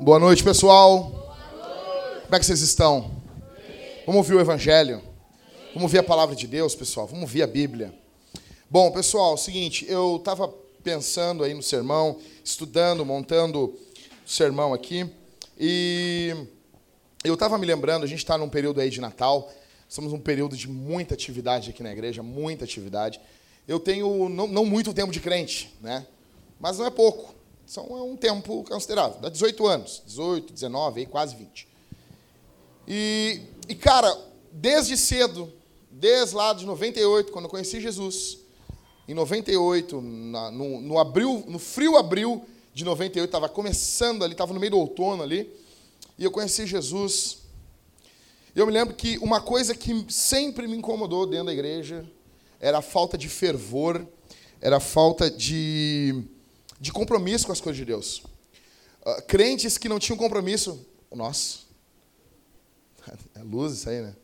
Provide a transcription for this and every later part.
Boa noite, pessoal. Como é que vocês estão? Vamos ouvir o Evangelho? Vamos ouvir a palavra de Deus, pessoal? Vamos ouvir a Bíblia? Bom, pessoal, é o seguinte, eu estava pensando aí no sermão, estudando, montando o sermão aqui, e eu estava me lembrando, a gente está num período aí de Natal, estamos num período de muita atividade aqui na igreja, muita atividade. Eu tenho não, não muito tempo de crente, né? Mas não é pouco. São é um tempo considerável. Dá 18 anos, 18, 19, aí quase 20. E, e, cara, desde cedo, desde lá de 98, quando eu conheci Jesus, em 98, na, no, no, abril, no frio abril de 98, estava começando ali, estava no meio do outono ali, e eu conheci Jesus. Eu me lembro que uma coisa que sempre me incomodou dentro da igreja era a falta de fervor, era a falta de, de compromisso com as coisas de Deus. Uh, crentes que não tinham compromisso, nossa, é luz isso aí, né?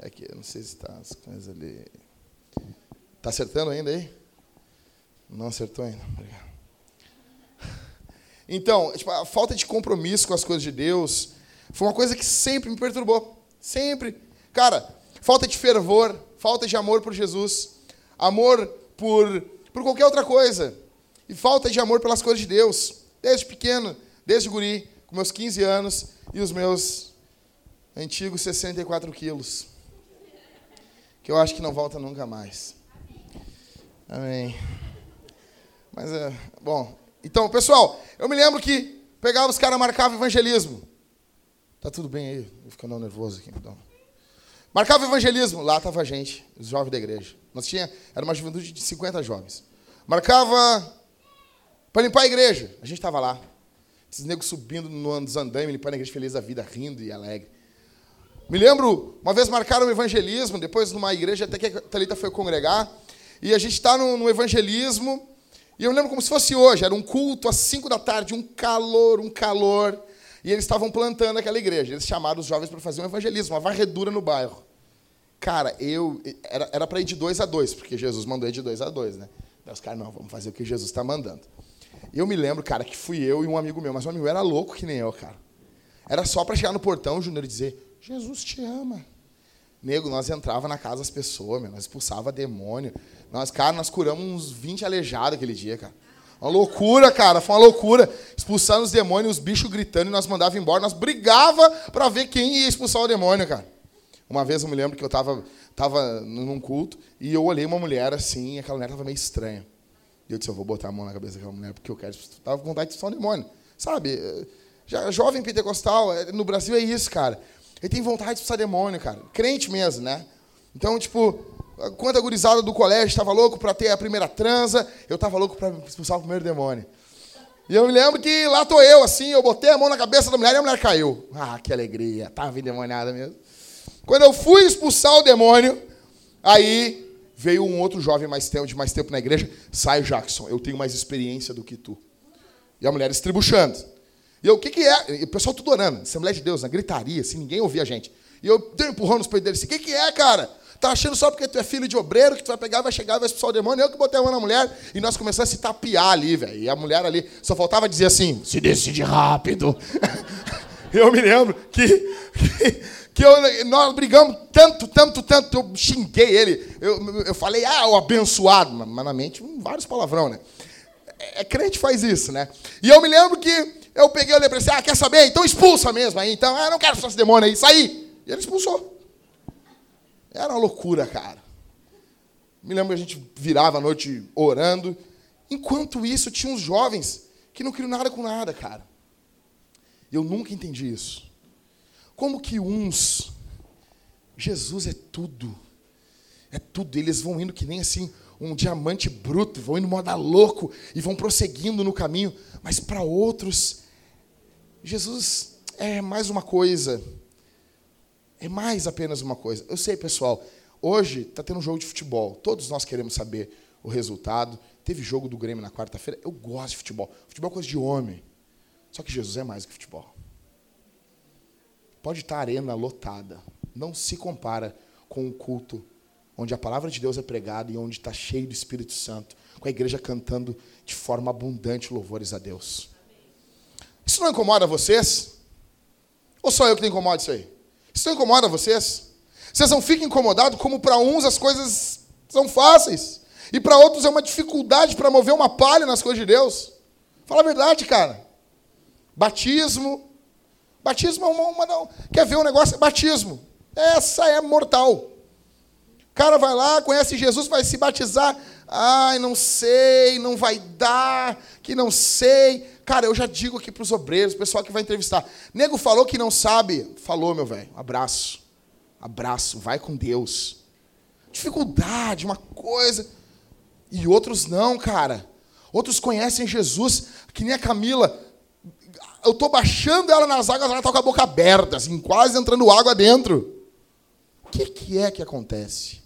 É que eu não sei se está as coisas ali. Está acertando ainda aí? Não acertou ainda. Obrigado. Então, tipo, a falta de compromisso com as coisas de Deus foi uma coisa que sempre me perturbou. Sempre. Cara, falta de fervor, falta de amor por Jesus, amor por, por qualquer outra coisa. E falta de amor pelas coisas de Deus. Desde pequeno, desde guri, com meus 15 anos e os meus Antigo 64 quilos. Que eu acho que não volta nunca mais. Amém. Mas é. Bom. Então, pessoal, eu me lembro que pegava os caras marcava evangelismo. Tá tudo bem aí? Vou ficando nervoso aqui, então. Marcava evangelismo, lá estava a gente, os jovens da igreja. Nós tinha, era uma juventude de 50 jovens. Marcava para limpar a igreja, a gente estava lá. Esses negros subindo nos andames, limpando a igreja feliz da vida, rindo e alegre. Me lembro, uma vez marcaram o evangelismo, depois numa igreja até que a Thalita foi congregar, e a gente está no, no, evangelismo, e eu lembro como se fosse hoje, era um culto às 5 da tarde, um calor, um calor, e eles estavam plantando aquela igreja. Eles chamaram os jovens para fazer um evangelismo, uma varredura no bairro. Cara, eu. Era para ir de dois a dois, porque Jesus mandou ir de dois a dois, né? Daí os caras, não, vamos fazer o que Jesus está mandando. Eu me lembro, cara, que fui eu e um amigo meu, mas o amigo era louco que nem eu, cara. Era só para chegar no portão, Júnior, e dizer: Jesus te ama. Nego, nós entrava na casa das pessoas, meu, nós expulsava demônio. Nós, cara, nós curamos uns 20 aleijados aquele dia, cara. Uma loucura, cara, foi uma loucura. Expulsando os demônios, os bichos gritando e nós mandava embora. Nós brigava para ver quem ia expulsar o demônio, cara. Uma vez eu me lembro que eu tava, tava num culto e eu olhei uma mulher assim, e aquela mulher tava meio estranha. E eu disse, eu vou botar a mão na cabeça daquela mulher porque eu quero. Tava com vontade de expulsar o demônio. Sabe? Já, jovem pentecostal, é, no Brasil é isso, cara. Ele tem vontade de expulsar demônio, cara. Crente mesmo, né? Então, tipo, quando a gurizada do colégio estava louco para ter a primeira transa, eu estava louco para expulsar o primeiro demônio. E eu me lembro que lá tô eu, assim, eu botei a mão na cabeça da mulher e a mulher caiu. Ah, que alegria. Tava endemoniada mesmo. Quando eu fui expulsar o demônio, aí veio um outro jovem mais tempo, de mais tempo na igreja. Sai, Jackson, eu tenho mais experiência do que tu. E a mulher estribuchando. E eu, o que, que é? E o pessoal tudo orando, Assembleia de Deus, na gritaria, assim, ninguém ouvia a gente. E eu dei um empurrão nos peitos dele assim, o que, que é, cara? Tá achando só porque tu é filho de obreiro que tu vai pegar, vai chegar, vai expulsar o demônio? Eu que botei a mão na mulher e nós começamos a se tapear ali, velho. E a mulher ali só faltava dizer assim: se decide rápido. eu me lembro que, que, que eu, nós brigamos tanto, tanto, tanto. Eu xinguei ele. Eu, eu falei, ah, o abençoado. Mas na mente, vários palavrão, né? É, é, crente faz isso, né? E eu me lembro que eu peguei, eu lembrei assim, ah, quer saber? Então expulsa mesmo aí. Então, ah, não quero expulsar esse demônio aí, saí. E ele expulsou. Era uma loucura, cara. Me lembro que a gente virava a noite orando. Enquanto isso, tinha uns jovens que não queriam nada com nada, cara. Eu nunca entendi isso. Como que uns. Jesus é tudo. É tudo. Eles vão indo que nem assim um diamante bruto, vão indo moda louco e vão prosseguindo no caminho. Mas para outros, Jesus é mais uma coisa. É mais apenas uma coisa. Eu sei, pessoal, hoje está tendo um jogo de futebol. Todos nós queremos saber o resultado. Teve jogo do Grêmio na quarta-feira. Eu gosto de futebol. Futebol é coisa de homem. Só que Jesus é mais que futebol. Pode estar a arena lotada. Não se compara com o culto onde a palavra de Deus é pregada e onde está cheio do Espírito Santo, com a igreja cantando de forma abundante louvores a Deus. Isso não incomoda vocês? Ou só eu que tenho incomoda isso aí? Isso não incomoda vocês? Vocês não ficam incomodados como para uns as coisas são fáceis e para outros é uma dificuldade para mover uma palha nas coisas de Deus? Fala a verdade, cara. Batismo. Batismo é uma, uma não. Quer ver um negócio? Batismo. Essa é mortal. O cara vai lá, conhece Jesus, vai se batizar. Ai, não sei, não vai dar, que não sei. Cara, eu já digo aqui para os obreiros, o pessoal que vai entrevistar. Nego falou que não sabe. Falou, meu velho. Abraço. Abraço. Vai com Deus. Dificuldade, uma coisa. E outros não, cara. Outros conhecem Jesus, que nem a Camila. Eu estou baixando ela nas águas, ela está com a boca aberta, assim, quase entrando água dentro. O que, que é que acontece?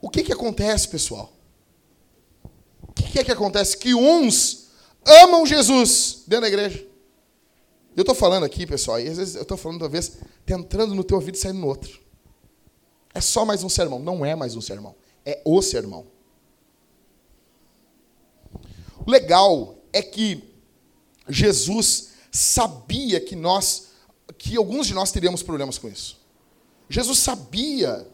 O que, que acontece, pessoal? O que, é que acontece? Que uns amam Jesus dentro da igreja. Eu estou falando aqui, pessoal, e às vezes eu estou falando, talvez, tá entrando no teu ouvido e saindo no outro. É só mais um sermão. Não é mais um sermão. É o sermão. O legal é que Jesus sabia que nós, que alguns de nós teríamos problemas com isso. Jesus sabia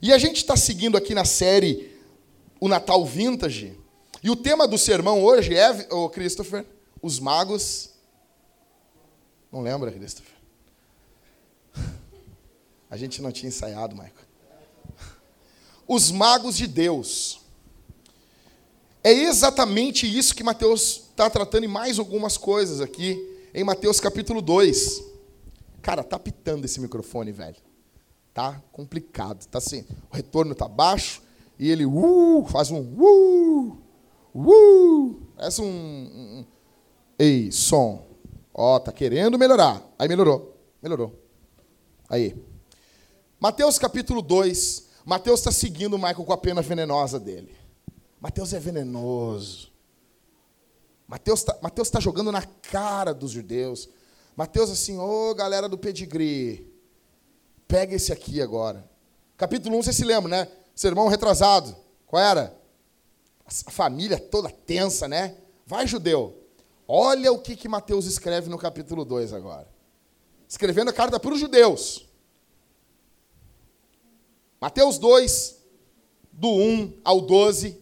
e a gente está seguindo aqui na série O Natal Vintage. E o tema do sermão hoje é, oh, Christopher, os magos. Não lembra, Christopher? A gente não tinha ensaiado, Michael. Os magos de Deus. É exatamente isso que Mateus está tratando em mais algumas coisas aqui, em Mateus capítulo 2. Cara, tá pitando esse microfone, velho tá complicado. Tá assim, o retorno tá baixo e ele uh, faz um uh, uh, parece um, um, ei, som. Ó, tá querendo melhorar. Aí melhorou. Melhorou. Aí. Mateus capítulo 2. Mateus está seguindo o Michael com a pena venenosa dele. Mateus é venenoso. Mateus está Mateus tá jogando na cara dos judeus. Mateus assim, ô oh, galera do pedigree. Pega esse aqui agora. Capítulo 1, você se lembra, né? Sermão retrasado. Qual era? A família toda tensa, né? Vai, judeu. Olha o que, que Mateus escreve no capítulo 2 agora. Escrevendo a carta para os judeus. Mateus 2, do 1 ao 12.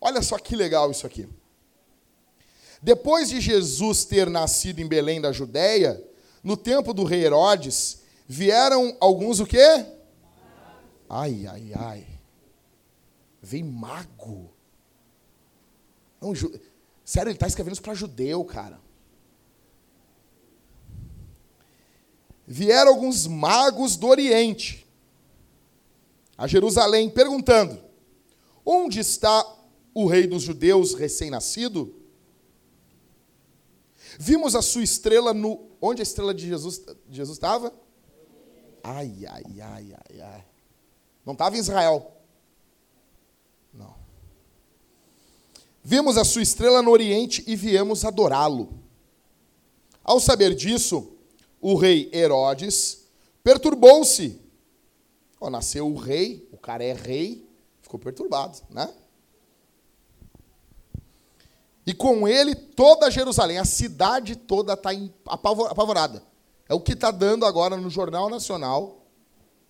Olha só que legal isso aqui. Depois de Jesus ter nascido em Belém da Judéia, no tempo do rei Herodes, Vieram alguns o quê? Ai, ai, ai. Vem mago. Não, ju... Sério, ele está escrevendo isso para judeu, cara. Vieram alguns magos do Oriente a Jerusalém perguntando: Onde está o rei dos judeus recém-nascido? Vimos a sua estrela no. Onde a estrela de Jesus, de Jesus estava? Ai, ai, ai, ai, ai. Não estava em Israel. Não. Vimos a sua estrela no Oriente e viemos adorá-lo. Ao saber disso, o rei Herodes perturbou-se. Oh, nasceu o rei, o cara é rei, ficou perturbado, né? E com ele toda Jerusalém, a cidade toda está apavorada. É o que está dando agora no Jornal Nacional,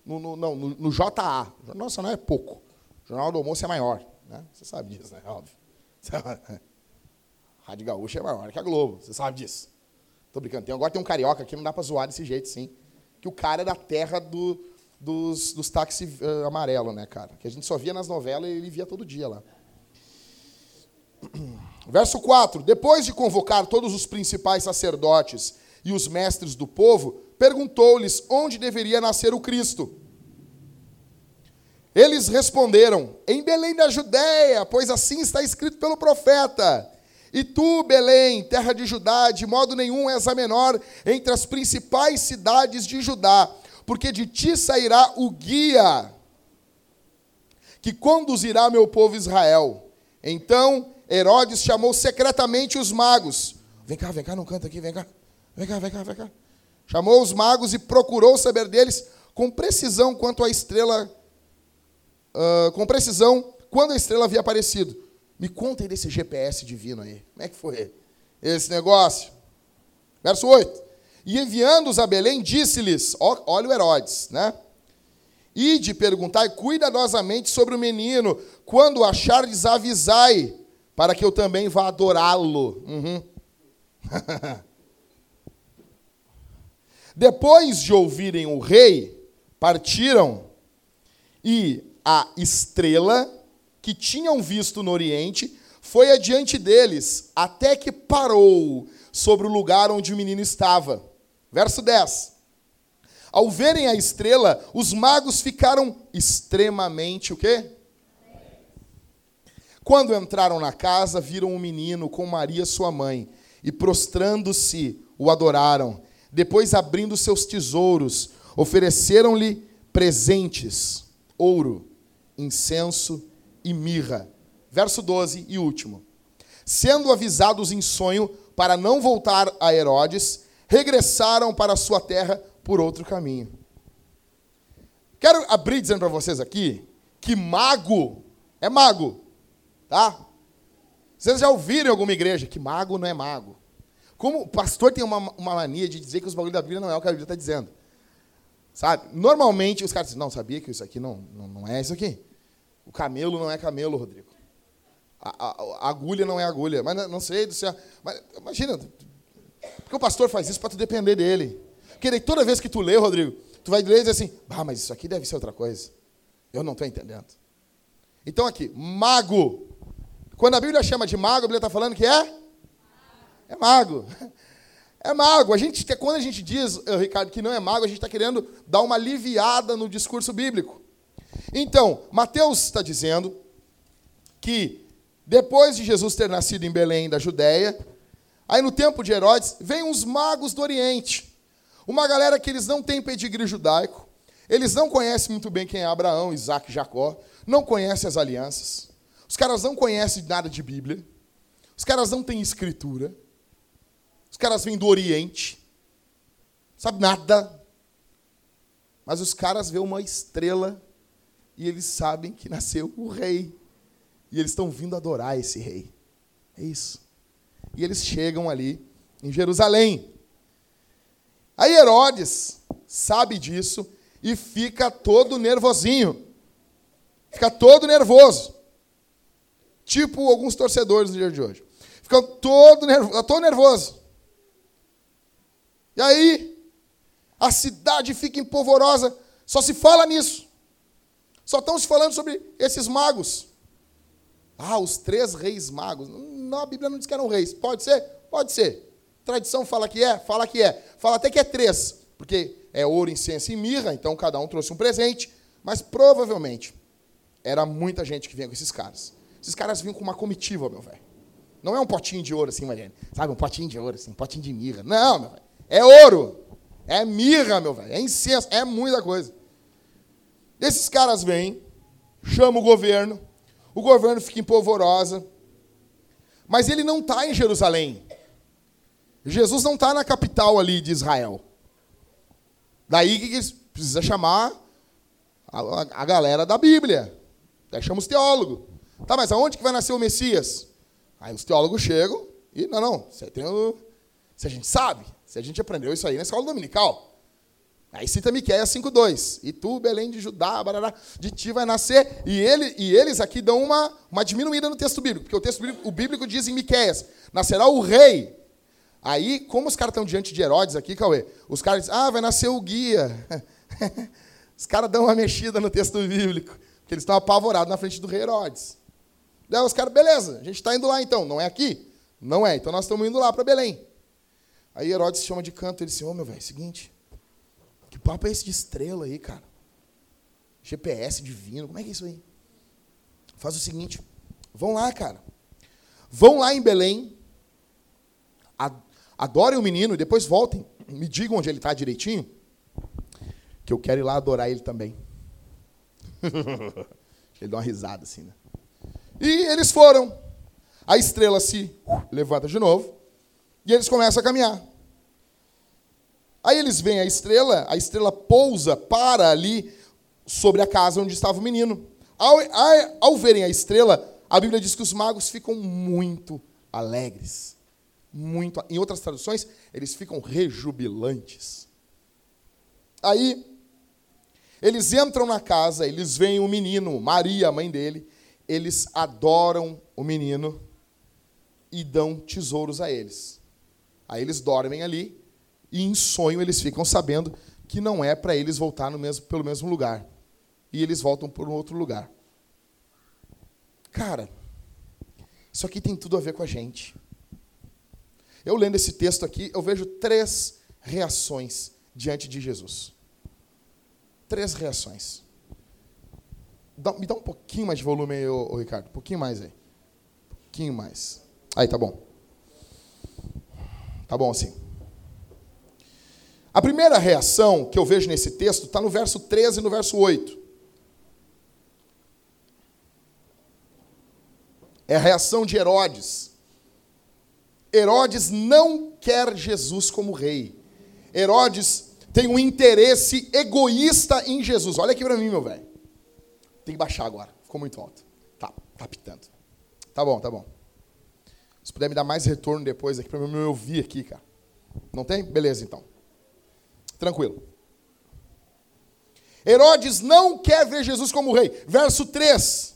no, no, não, no, no JA. O Jornal Nacional é pouco. O Jornal do Almoço é maior. Né? Você sabe disso, né? Óbvio. Rádio Gaúcha é maior que a Globo. Você sabe disso. Tô brincando. Tem, agora tem um carioca aqui, não dá para zoar desse jeito, sim. Que o cara é da terra do, dos, dos táxis uh, amarelo, né, cara? Que a gente só via nas novelas e ele via todo dia lá. Verso 4. Depois de convocar todos os principais sacerdotes e os mestres do povo, perguntou-lhes onde deveria nascer o Cristo. Eles responderam: Em Belém da Judéia, pois assim está escrito pelo profeta. E tu, Belém, terra de Judá, de modo nenhum és a menor entre as principais cidades de Judá, porque de ti sairá o guia que conduzirá meu povo Israel. Então Herodes chamou secretamente os magos. Vem cá, vem cá, não canta aqui, vem cá. Vem cá, vem cá, vem cá. Chamou os magos e procurou saber deles com precisão quanto a estrela, uh, com precisão quando a estrela havia aparecido. Me conta aí desse GPS divino aí. Como é que foi esse negócio? Verso 8. E enviando-os a Belém, disse-lhes: Olha o Herodes, né? Ide perguntai cuidadosamente sobre o menino. Quando achardes, avisai, para que eu também vá adorá-lo. Uhum. Depois de ouvirem o rei, partiram e a estrela que tinham visto no Oriente foi adiante deles, até que parou sobre o lugar onde o menino estava. Verso 10. Ao verem a estrela, os magos ficaram extremamente o quê? Quando entraram na casa, viram o um menino com Maria, sua mãe, e prostrando-se, o adoraram. Depois, abrindo seus tesouros, ofereceram-lhe presentes: ouro, incenso e mirra. Verso 12 e último. Sendo avisados em sonho para não voltar a Herodes, regressaram para sua terra por outro caminho. Quero abrir dizendo para vocês aqui que mago é mago, tá? Vocês já ouviram em alguma igreja que mago não é mago? Como o pastor tem uma, uma mania de dizer que os bagulhos da Bíblia não é o que a Bíblia está dizendo. Sabe? Normalmente os caras dizem, não, sabia que isso aqui não, não, não é isso aqui. O camelo não é camelo, Rodrigo. A, a, a agulha não é agulha. Mas não sei do céu. Mas imagina, porque o pastor faz isso para tu depender dele. Porque toda vez que tu lê, Rodrigo, tu vai ler e dizer assim, ah, mas isso aqui deve ser outra coisa. Eu não estou entendendo. Então aqui, mago. Quando a Bíblia chama de mago, a Bíblia está falando que é? É mago. É mago. A gente, quando a gente diz, eh, Ricardo, que não é mago, a gente está querendo dar uma aliviada no discurso bíblico. Então, Mateus está dizendo que depois de Jesus ter nascido em Belém da Judéia, aí no tempo de Herodes, vem uns magos do Oriente. Uma galera que eles não têm pedigree judaico, eles não conhecem muito bem quem é Abraão, Isaac Jacó, não conhecem as alianças, os caras não conhecem nada de Bíblia, os caras não têm escritura, os caras vêm do Oriente, sabe nada, mas os caras vê uma estrela e eles sabem que nasceu o rei. E eles estão vindo adorar esse rei. É isso. E eles chegam ali em Jerusalém. Aí Herodes sabe disso e fica todo nervosinho. Fica todo nervoso. Tipo alguns torcedores no dia de hoje. Fica todo nervoso, todo nervoso. E aí, a cidade fica empolvorosa, só se fala nisso. Só estão se falando sobre esses magos. Ah, os três reis magos. Não, a Bíblia não diz que eram reis. Pode ser? Pode ser. Tradição fala que é? Fala que é. Fala até que é três, porque é ouro, incenso e mirra, então cada um trouxe um presente. Mas provavelmente era muita gente que vinha com esses caras. Esses caras vinham com uma comitiva, meu velho. Não é um potinho de ouro assim, Mariane. Sabe, um potinho de ouro assim, um potinho de mirra. Não, meu velho. É ouro. É mirra, meu velho. É incenso. É muita coisa. Esses caras vêm, chamam o governo, o governo fica em polvorosa, mas ele não está em Jerusalém. Jesus não está na capital ali de Israel. Daí que eles precisa chamar a, a, a, galera da Bíblia. Daí chama os teólogos. Tá, mas aonde que vai nascer o Messias? Aí os teólogos chegam e, não, não, você tem o, se a gente sabe, se a gente aprendeu isso aí na escola dominical. Aí cita Miqueias 5:2. E tu, Belém de Judá, barará, de ti vai nascer. E, ele, e eles aqui dão uma, uma diminuída no texto bíblico, porque o texto bíblico, o bíblico diz em Miqueias: nascerá o rei. Aí, como os caras estão diante de Herodes aqui, Cauê, os caras dizem, ah, vai nascer o guia. os caras dão uma mexida no texto bíblico, porque eles estão apavorados na frente do rei Herodes. Daí os caras, beleza, a gente está indo lá então, não é aqui? Não é, então nós estamos indo lá para Belém. Aí Herodes chama de canto, ele diz, ô oh, meu velho, seguinte, que papo é esse de estrela aí, cara? GPS divino, como é que é isso aí? Faz o seguinte, vão lá, cara. Vão lá em Belém, adorem o menino e depois voltem. Me digam onde ele está direitinho, que eu quero ir lá adorar ele também. ele dá uma risada assim, né? E eles foram. A estrela se levanta de novo e eles começam a caminhar. Aí eles veem a estrela, a estrela pousa, para ali sobre a casa onde estava o menino. Ao, ao, ao verem a estrela, a Bíblia diz que os magos ficam muito alegres. Muito, em outras traduções, eles ficam rejubilantes. Aí, eles entram na casa, eles veem o menino, Maria, a mãe dele, eles adoram o menino e dão tesouros a eles. Aí eles dormem ali e em sonho eles ficam sabendo que não é para eles voltar mesmo, pelo mesmo lugar. E eles voltam por um outro lugar. Cara, isso aqui tem tudo a ver com a gente. Eu lendo esse texto aqui, eu vejo três reações diante de Jesus. Três reações. Dá, me dá um pouquinho mais de volume aí, ô, ô Ricardo. Um pouquinho mais aí. Um pouquinho mais. Aí, tá bom. Tá bom assim. A primeira reação que eu vejo nesse texto está no verso 13 e no verso 8. É a reação de Herodes. Herodes não quer Jesus como rei. Herodes tem um interesse egoísta em Jesus. Olha aqui para mim, meu velho. Tem que baixar agora. Ficou muito alto. Tá, tá pitando. Tá bom, tá bom. Se puder me dar mais retorno depois aqui para eu me ouvir aqui, cara. Não tem? Beleza, então. Tranquilo. Herodes não quer ver Jesus como rei. Verso 3.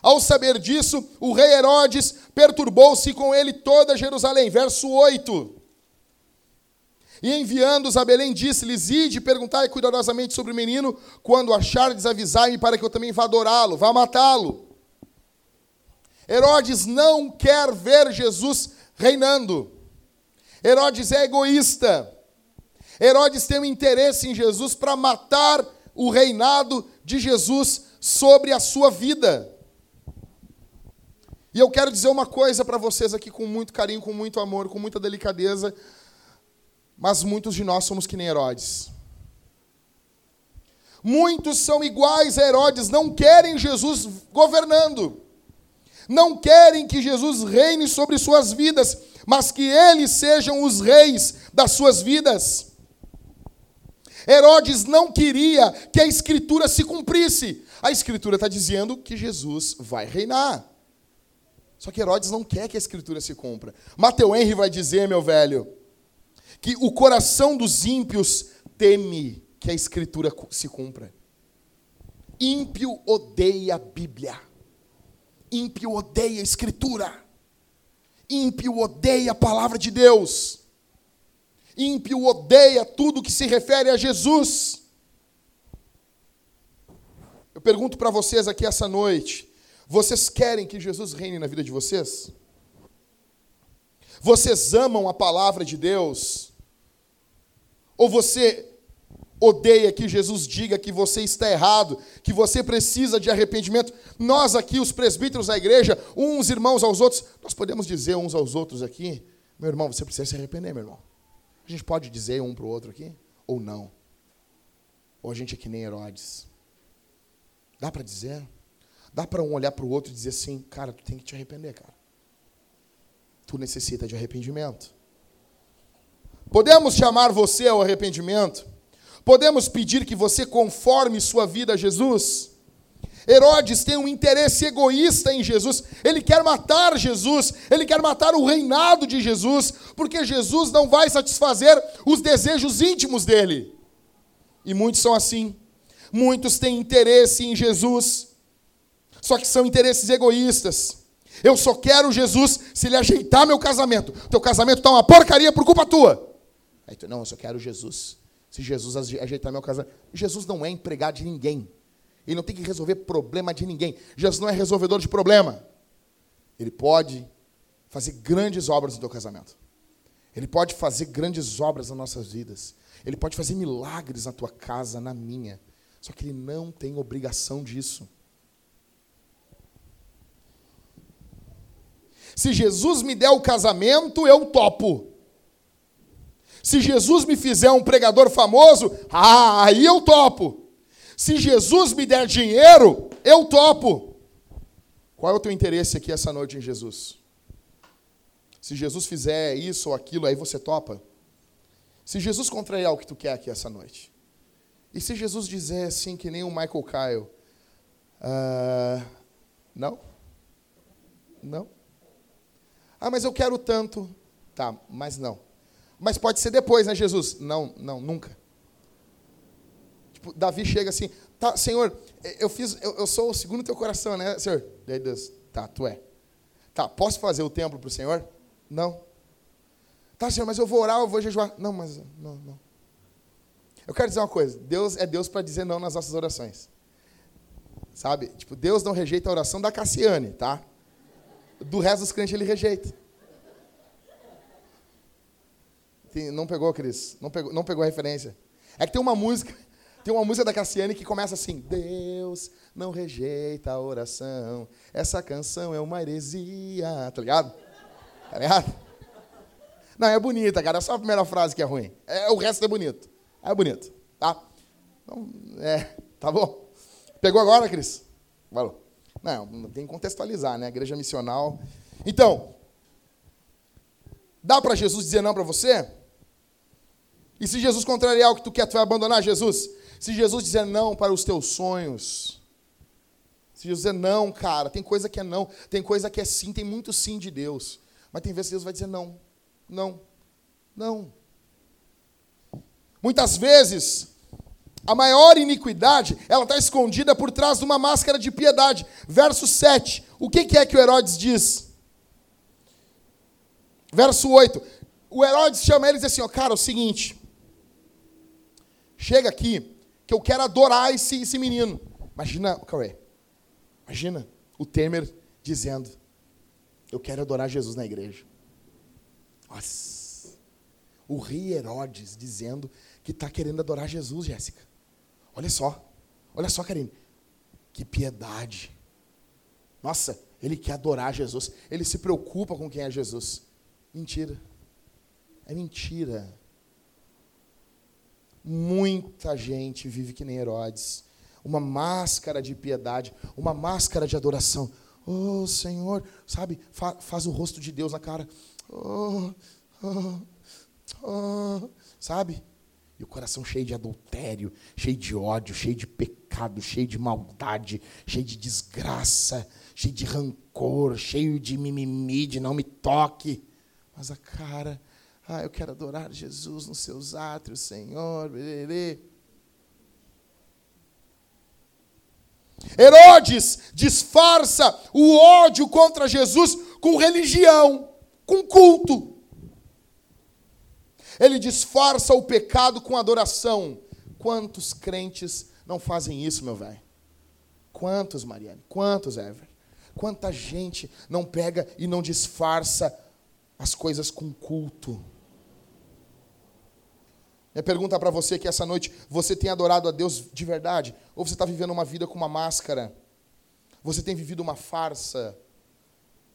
Ao saber disso, o rei Herodes perturbou-se com ele toda Jerusalém. Verso 8. E enviando-os a Belém, disse-lhes: Ide, perguntai cuidadosamente sobre o menino, quando achardes, avisai-me para que eu também vá adorá-lo, vá matá-lo. Herodes não quer ver Jesus reinando. Herodes é egoísta. Herodes tem um interesse em Jesus para matar o reinado de Jesus sobre a sua vida. E eu quero dizer uma coisa para vocês aqui com muito carinho, com muito amor, com muita delicadeza. Mas muitos de nós somos que nem Herodes. Muitos são iguais a Herodes, não querem Jesus governando. Não querem que Jesus reine sobre suas vidas, mas que eles sejam os reis das suas vidas. Herodes não queria que a escritura se cumprisse. A escritura está dizendo que Jesus vai reinar. Só que Herodes não quer que a escritura se cumpra. Mateu Henry vai dizer, meu velho, que o coração dos ímpios teme que a escritura se cumpra. Ímpio odeia a Bíblia. Ímpio odeia a escritura. Ímpio odeia a palavra de Deus. Ímpio odeia tudo que se refere a Jesus. Eu pergunto para vocês aqui essa noite: vocês querem que Jesus reine na vida de vocês? Vocês amam a palavra de Deus? Ou você odeia que Jesus diga que você está errado, que você precisa de arrependimento? Nós aqui, os presbíteros da igreja, uns irmãos aos outros, nós podemos dizer uns aos outros aqui, meu irmão, você precisa se arrepender, meu irmão. A gente pode dizer um para o outro aqui? Ou não? Ou a gente é que nem Herodes? Dá para dizer? Dá para um olhar para o outro e dizer assim, cara, tu tem que te arrepender, cara. Tu necessita de arrependimento. Podemos chamar você ao arrependimento? Podemos pedir que você conforme sua vida a Jesus? Herodes tem um interesse egoísta em Jesus, ele quer matar Jesus, ele quer matar o reinado de Jesus, porque Jesus não vai satisfazer os desejos íntimos dele. E muitos são assim. Muitos têm interesse em Jesus, só que são interesses egoístas. Eu só quero Jesus se ele ajeitar meu casamento. Teu casamento está uma porcaria por culpa tua. Aí tu, não, eu só quero Jesus. Se Jesus ajeitar meu casamento. Jesus não é empregado de ninguém. Ele não tem que resolver problema de ninguém. Jesus não é resolvedor de problema. Ele pode fazer grandes obras no teu casamento. Ele pode fazer grandes obras nas nossas vidas. Ele pode fazer milagres na tua casa, na minha. Só que ele não tem obrigação disso. Se Jesus me der o casamento, eu topo. Se Jesus me fizer um pregador famoso, ah, aí eu topo. Se Jesus me der dinheiro, eu topo. Qual é o teu interesse aqui essa noite em Jesus? Se Jesus fizer isso ou aquilo, aí você topa? Se Jesus contrariar o que tu quer aqui essa noite, e se Jesus dizer assim, que nem o Michael Kyle, uh, não? Não? Ah, mas eu quero tanto. Tá, mas não. Mas pode ser depois, né, Jesus? Não, não, nunca. Tipo, Davi chega assim, tá, Senhor, eu fiz, eu, eu sou o segundo teu coração, né, Senhor? Daí Deus, tá, tu é. Tá, posso fazer o templo para o Senhor? Não. Tá, Senhor, mas eu vou orar, eu vou jejuar. Não, mas não, não. Eu quero dizer uma coisa, Deus é Deus para dizer não nas nossas orações. Sabe? Tipo, Deus não rejeita a oração da Cassiane, tá? Do resto dos crentes ele rejeita. Não pegou, Cris? Não pegou, não pegou a referência. É que tem uma música, tem uma música da Cassiane que começa assim: Deus não rejeita a oração. Essa canção é uma heresia, tá ligado? Tá ligado? Não, é bonita, cara. É só a primeira frase que é ruim. É, o resto é bonito. É bonito, tá? Então, é, tá bom? Pegou agora, Cris? Valeu. Não, tem que contextualizar, né? Igreja missional. Então, dá para Jesus dizer não para você? E se Jesus contrariar o que tu quer, tu vai abandonar Jesus? Se Jesus dizer não para os teus sonhos, se Jesus dizer não, cara, tem coisa que é não, tem coisa que é sim, tem muito sim de Deus. Mas tem vezes que Deus vai dizer não, não, não. Muitas vezes, a maior iniquidade, ela está escondida por trás de uma máscara de piedade. Verso 7, o que, é que o Herodes diz? Verso 8, o Herodes chama ele e diz assim, ó, cara, é o seguinte, chega aqui, que eu quero adorar esse, esse menino. Imagina, Cauê, imagina o Temer dizendo, eu quero adorar Jesus na igreja. Nossa, o rei Herodes dizendo que está querendo adorar Jesus, Jéssica. Olha só, olha só, Karine, que piedade. Nossa, ele quer adorar Jesus, ele se preocupa com quem é Jesus. Mentira, é mentira. Muita gente vive que nem Herodes. Uma máscara de piedade, uma máscara de adoração. Oh, Senhor, sabe, fa faz o rosto de Deus na cara. Oh, oh, oh, sabe? E o coração cheio de adultério, cheio de ódio, cheio de pecado, cheio de maldade, cheio de desgraça, cheio de rancor, cheio de mimimi, de não me toque. Mas a cara ah, eu quero adorar Jesus nos seus átrios, Senhor. Herodes disfarça o ódio contra Jesus com religião, com culto. Ele disfarça o pecado com adoração. Quantos crentes não fazem isso, meu velho? Quantos, Mariane? Quantos, Ever? Quanta gente não pega e não disfarça as coisas com culto? Minha pergunta para você é que essa noite você tem adorado a Deus de verdade? Ou você está vivendo uma vida com uma máscara? Você tem vivido uma farsa?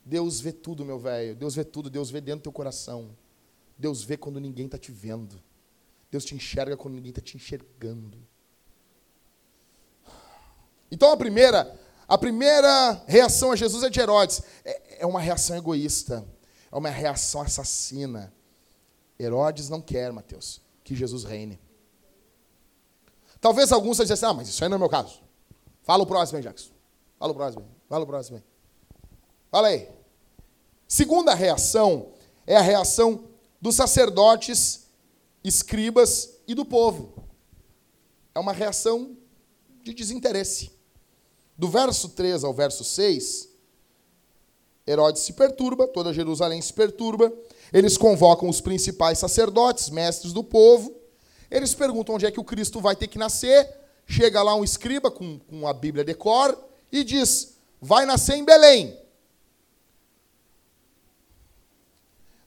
Deus vê tudo, meu velho. Deus vê tudo. Deus vê dentro do teu coração. Deus vê quando ninguém está te vendo. Deus te enxerga quando ninguém está te enxergando. Então a primeira, a primeira reação a Jesus é de Herodes. É, é uma reação egoísta. É uma reação assassina. Herodes não quer, Mateus que Jesus reine. Talvez alguns dizem assim, ah, mas isso aí não é meu caso. Fala o próximo aí, Jackson. Fala o próximo. Fala o próximo aí. Fala aí. Segunda reação é a reação dos sacerdotes, escribas e do povo. É uma reação de desinteresse. Do verso 3 ao verso 6, Herodes se perturba, toda Jerusalém se perturba, eles convocam os principais sacerdotes, mestres do povo. Eles perguntam onde é que o Cristo vai ter que nascer. Chega lá um escriba com, com a Bíblia de cor e diz: vai nascer em Belém.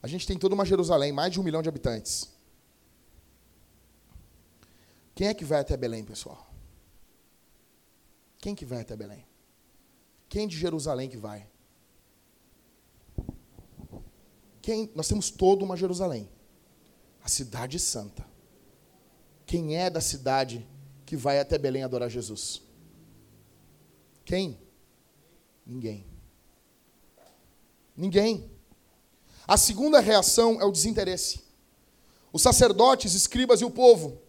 A gente tem toda uma Jerusalém, mais de um milhão de habitantes. Quem é que vai até Belém, pessoal? Quem que vai até Belém? Quem de Jerusalém que vai? Quem, nós temos toda uma Jerusalém, a cidade santa. Quem é da cidade que vai até Belém adorar Jesus? Quem? Ninguém. Ninguém. A segunda reação é o desinteresse. Os sacerdotes, escribas e o povo.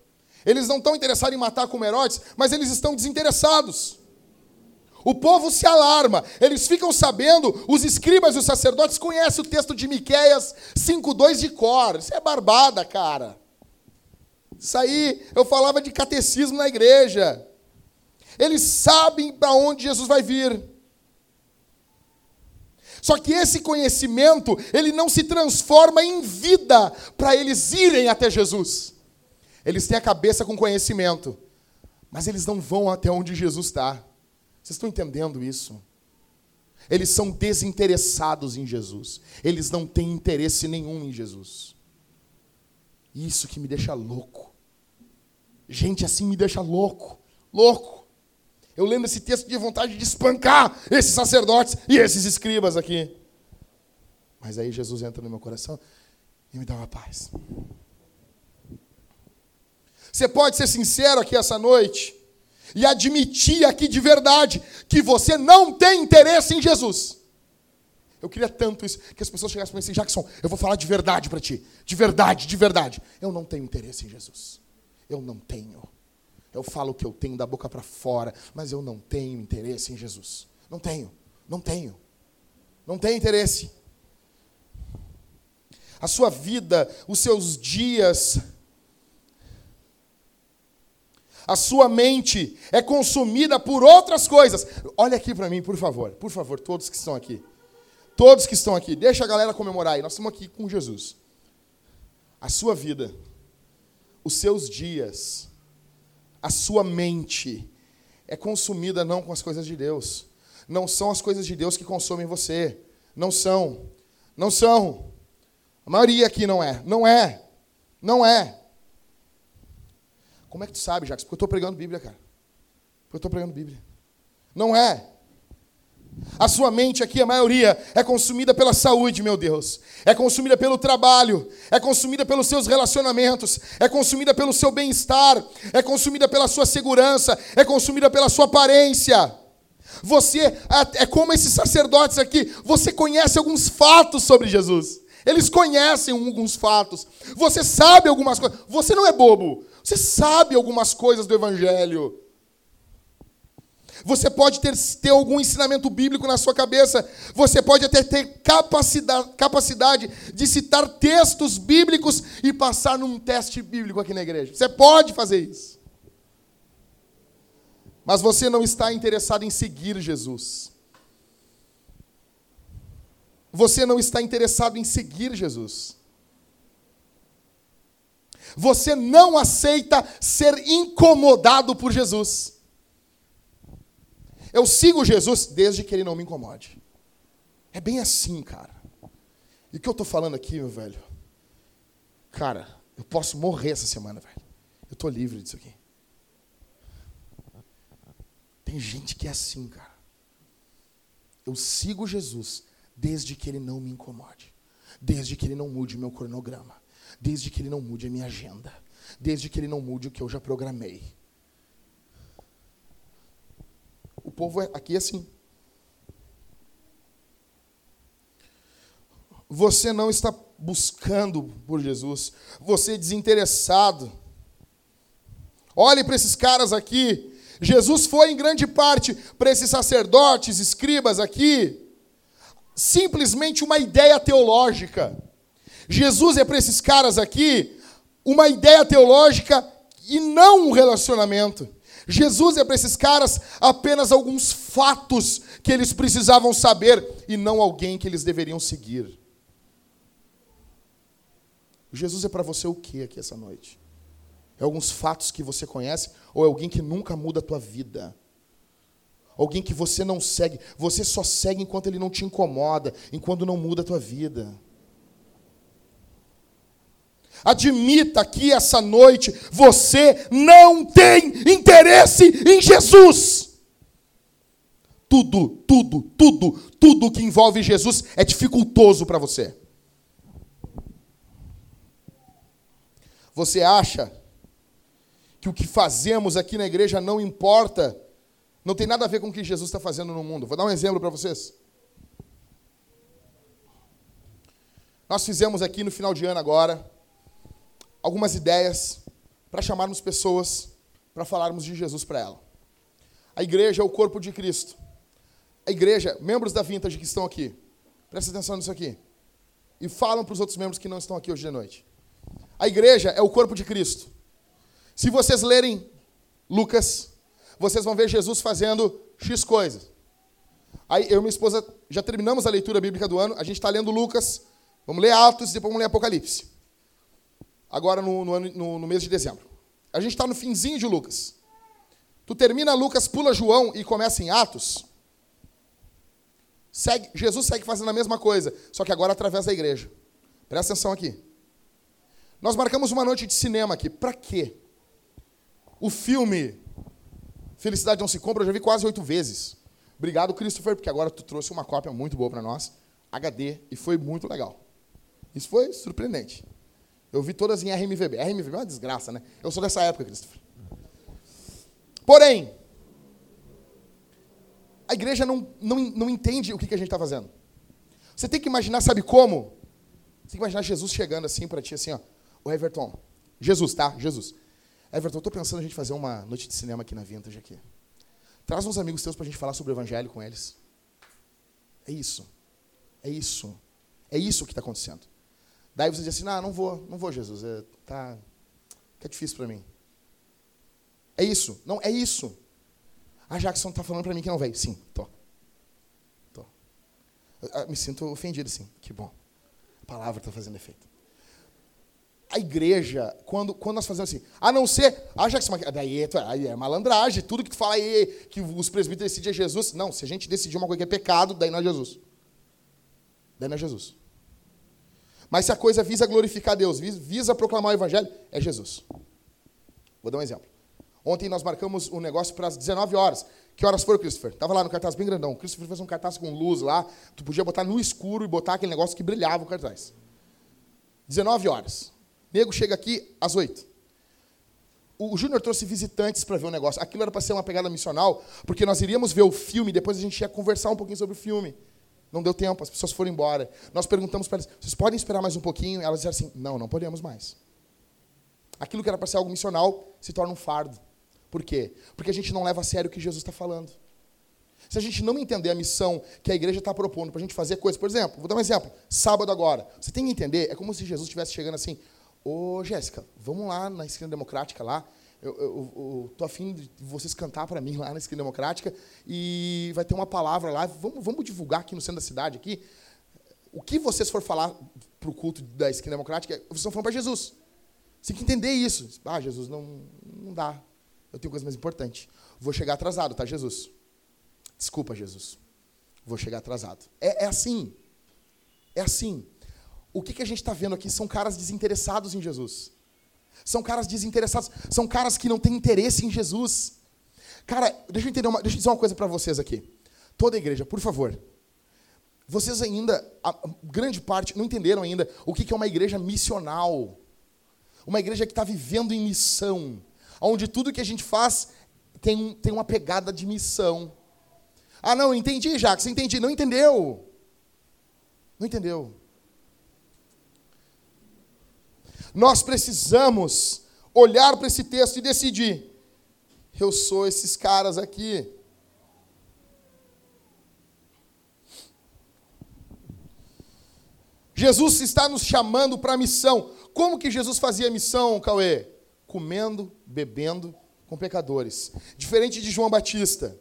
Eles não estão interessados em matar como Herodes, mas eles estão desinteressados. O povo se alarma, eles ficam sabendo, os escribas e os sacerdotes conhecem o texto de Miqueias 5:2 de cor. Isso é barbada, cara. Isso aí, eu falava de catecismo na igreja. Eles sabem para onde Jesus vai vir. Só que esse conhecimento, ele não se transforma em vida para eles irem até Jesus. Eles têm a cabeça com conhecimento, mas eles não vão até onde Jesus está. Vocês estão entendendo isso? Eles são desinteressados em Jesus. Eles não têm interesse nenhum em Jesus. Isso que me deixa louco. Gente assim me deixa louco. Louco. Eu lendo esse texto de vontade de espancar esses sacerdotes e esses escribas aqui. Mas aí Jesus entra no meu coração e me dá uma paz. Você pode ser sincero aqui essa noite e admitir aqui de verdade que você não tem interesse em Jesus. Eu queria tanto isso, que as pessoas chegassem para mim assim, Jackson, eu vou falar de verdade para ti. De verdade, de verdade. Eu não tenho interesse em Jesus. Eu não tenho. Eu falo o que eu tenho da boca para fora, mas eu não tenho interesse em Jesus. Não tenho. Não tenho. Não tenho interesse. A sua vida, os seus dias, a sua mente é consumida por outras coisas. Olha aqui para mim, por favor, por favor, todos que estão aqui. Todos que estão aqui, deixa a galera comemorar aí. Nós estamos aqui com Jesus. A sua vida, os seus dias, a sua mente é consumida não com as coisas de Deus. Não são as coisas de Deus que consomem você. Não são. Não são. A maioria aqui não é. Não é. Não é. Como é que tu sabe, Jacques? Porque eu estou pregando Bíblia, cara. Porque eu estou pregando Bíblia. Não é. A sua mente aqui, a maioria, é consumida pela saúde, meu Deus. É consumida pelo trabalho. É consumida pelos seus relacionamentos. É consumida pelo seu bem-estar. É consumida pela sua segurança. É consumida pela sua aparência. Você é, como esses sacerdotes aqui. Você conhece alguns fatos sobre Jesus. Eles conhecem alguns fatos. Você sabe algumas coisas. Você não é bobo. Você sabe algumas coisas do Evangelho. Você pode ter, ter algum ensinamento bíblico na sua cabeça. Você pode até ter capacidade, capacidade de citar textos bíblicos e passar num teste bíblico aqui na igreja. Você pode fazer isso. Mas você não está interessado em seguir Jesus. Você não está interessado em seguir Jesus. Você não aceita ser incomodado por Jesus. Eu sigo Jesus desde que ele não me incomode. É bem assim, cara. E o que eu estou falando aqui, meu velho? Cara, eu posso morrer essa semana, velho. Eu estou livre disso aqui. Tem gente que é assim, cara. Eu sigo Jesus desde que ele não me incomode. Desde que ele não mude meu cronograma desde que ele não mude a minha agenda, desde que ele não mude o que eu já programei. O povo é, aqui é assim. Você não está buscando por Jesus, você é desinteressado. Olhe para esses caras aqui. Jesus foi em grande parte para esses sacerdotes, escribas aqui, simplesmente uma ideia teológica. Jesus é para esses caras aqui uma ideia teológica e não um relacionamento. Jesus é para esses caras apenas alguns fatos que eles precisavam saber e não alguém que eles deveriam seguir. Jesus é para você o que aqui essa noite? É alguns fatos que você conhece ou é alguém que nunca muda a tua vida? Alguém que você não segue, você só segue enquanto ele não te incomoda, enquanto não muda a tua vida. Admita que essa noite você não tem interesse em Jesus. Tudo, tudo, tudo, tudo que envolve Jesus é dificultoso para você. Você acha que o que fazemos aqui na igreja não importa, não tem nada a ver com o que Jesus está fazendo no mundo? Vou dar um exemplo para vocês. Nós fizemos aqui no final de ano agora algumas ideias para chamarmos pessoas para falarmos de Jesus para ela. A igreja é o corpo de Cristo. A igreja, membros da Vintage que estão aqui, presta atenção nisso aqui. E falam para os outros membros que não estão aqui hoje de noite. A igreja é o corpo de Cristo. Se vocês lerem Lucas, vocês vão ver Jesus fazendo X coisas. Aí eu e minha esposa já terminamos a leitura bíblica do ano, a gente está lendo Lucas, vamos ler Atos e depois vamos ler Apocalipse. Agora no, no, no, no mês de dezembro. A gente está no finzinho de Lucas. Tu termina Lucas, pula João e começa em Atos. Segue, Jesus segue fazendo a mesma coisa, só que agora através da igreja. Presta atenção aqui. Nós marcamos uma noite de cinema aqui. Para quê? O filme Felicidade Não Se Compra eu já vi quase oito vezes. Obrigado, Christopher, porque agora tu trouxe uma cópia muito boa para nós, HD, e foi muito legal. Isso foi surpreendente. Eu vi todas em RMVB. RMVB é uma desgraça, né? Eu sou dessa época, Christopher. Porém, a igreja não, não, não entende o que, que a gente está fazendo. Você tem que imaginar, sabe como? Você tem que imaginar Jesus chegando assim para ti, assim, ó. O Everton. Jesus, tá? Jesus. Everton, eu estou pensando a gente fazer uma noite de cinema aqui na Vintage aqui. Traz uns amigos teus para a gente falar sobre o evangelho com eles. É isso. É isso. É isso que está acontecendo. Daí você diz assim, não, não vou, não vou, Jesus. É, tá, é difícil para mim. É isso. Não, é isso. Ah, Jackson está falando para mim que não veio. Sim, tô. Tô. Eu, eu me sinto ofendido, sim. Que bom. A palavra está fazendo efeito. A igreja, quando, quando nós fazemos assim, a não ser, ah, Jackson, daí é, é malandragem, tudo que tu fala aí, que os presbíteros decidem é Jesus. Não, se a gente decidir uma coisa que é pecado, daí não é Jesus. Daí não é Jesus. Mas se a coisa visa glorificar Deus, visa proclamar o evangelho, é Jesus. Vou dar um exemplo. Ontem nós marcamos um negócio para as 19 horas. Que horas foi, Christopher? Tava lá no cartaz bem grandão. O Christopher fez um cartaz com luz lá. Tu podia botar no escuro e botar aquele negócio que brilhava o cartaz. 19 horas. Nego chega aqui às 8. O Júnior trouxe visitantes para ver o negócio. Aquilo era para ser uma pegada missional, porque nós iríamos ver o filme, depois a gente ia conversar um pouquinho sobre o filme. Não deu tempo, as pessoas foram embora. Nós perguntamos para elas: vocês podem esperar mais um pouquinho? Elas disseram assim: não, não podemos mais. Aquilo que era para ser algo missional se torna um fardo. Por quê? Porque a gente não leva a sério o que Jesus está falando. Se a gente não entender a missão que a igreja está propondo para a gente fazer coisas, por exemplo, vou dar um exemplo, sábado agora, você tem que entender, é como se Jesus estivesse chegando assim, ô Jéssica, vamos lá na esquina democrática lá, eu, eu, eu tô afim de vocês cantar para mim lá na esquina democrática e vai ter uma palavra lá, vamos, vamos divulgar aqui no centro da cidade, aqui, o que vocês for falar para o culto da esquina democrática, vocês estão falando para Jesus. Você tem que entender isso. Ah, Jesus, não, não dá. Eu tenho coisa mais importante. Vou chegar atrasado, tá, Jesus? Desculpa, Jesus. Vou chegar atrasado. É, é assim. É assim. O que, que a gente está vendo aqui são caras desinteressados em Jesus. São caras desinteressados. São caras que não têm interesse em Jesus. Cara, deixa eu, entender uma, deixa eu dizer uma coisa para vocês aqui. Toda igreja, por favor. Vocês ainda, a grande parte, não entenderam ainda o que, que é uma igreja missional. Uma igreja que está vivendo em missão onde tudo que a gente faz tem, tem uma pegada de missão. Ah, não, entendi, Jacques, entendi. Não entendeu. Não entendeu. Nós precisamos olhar para esse texto e decidir: eu sou esses caras aqui. Jesus está nos chamando para a missão. Como que Jesus fazia a missão, Cauê? comendo, bebendo com pecadores. Diferente de João Batista.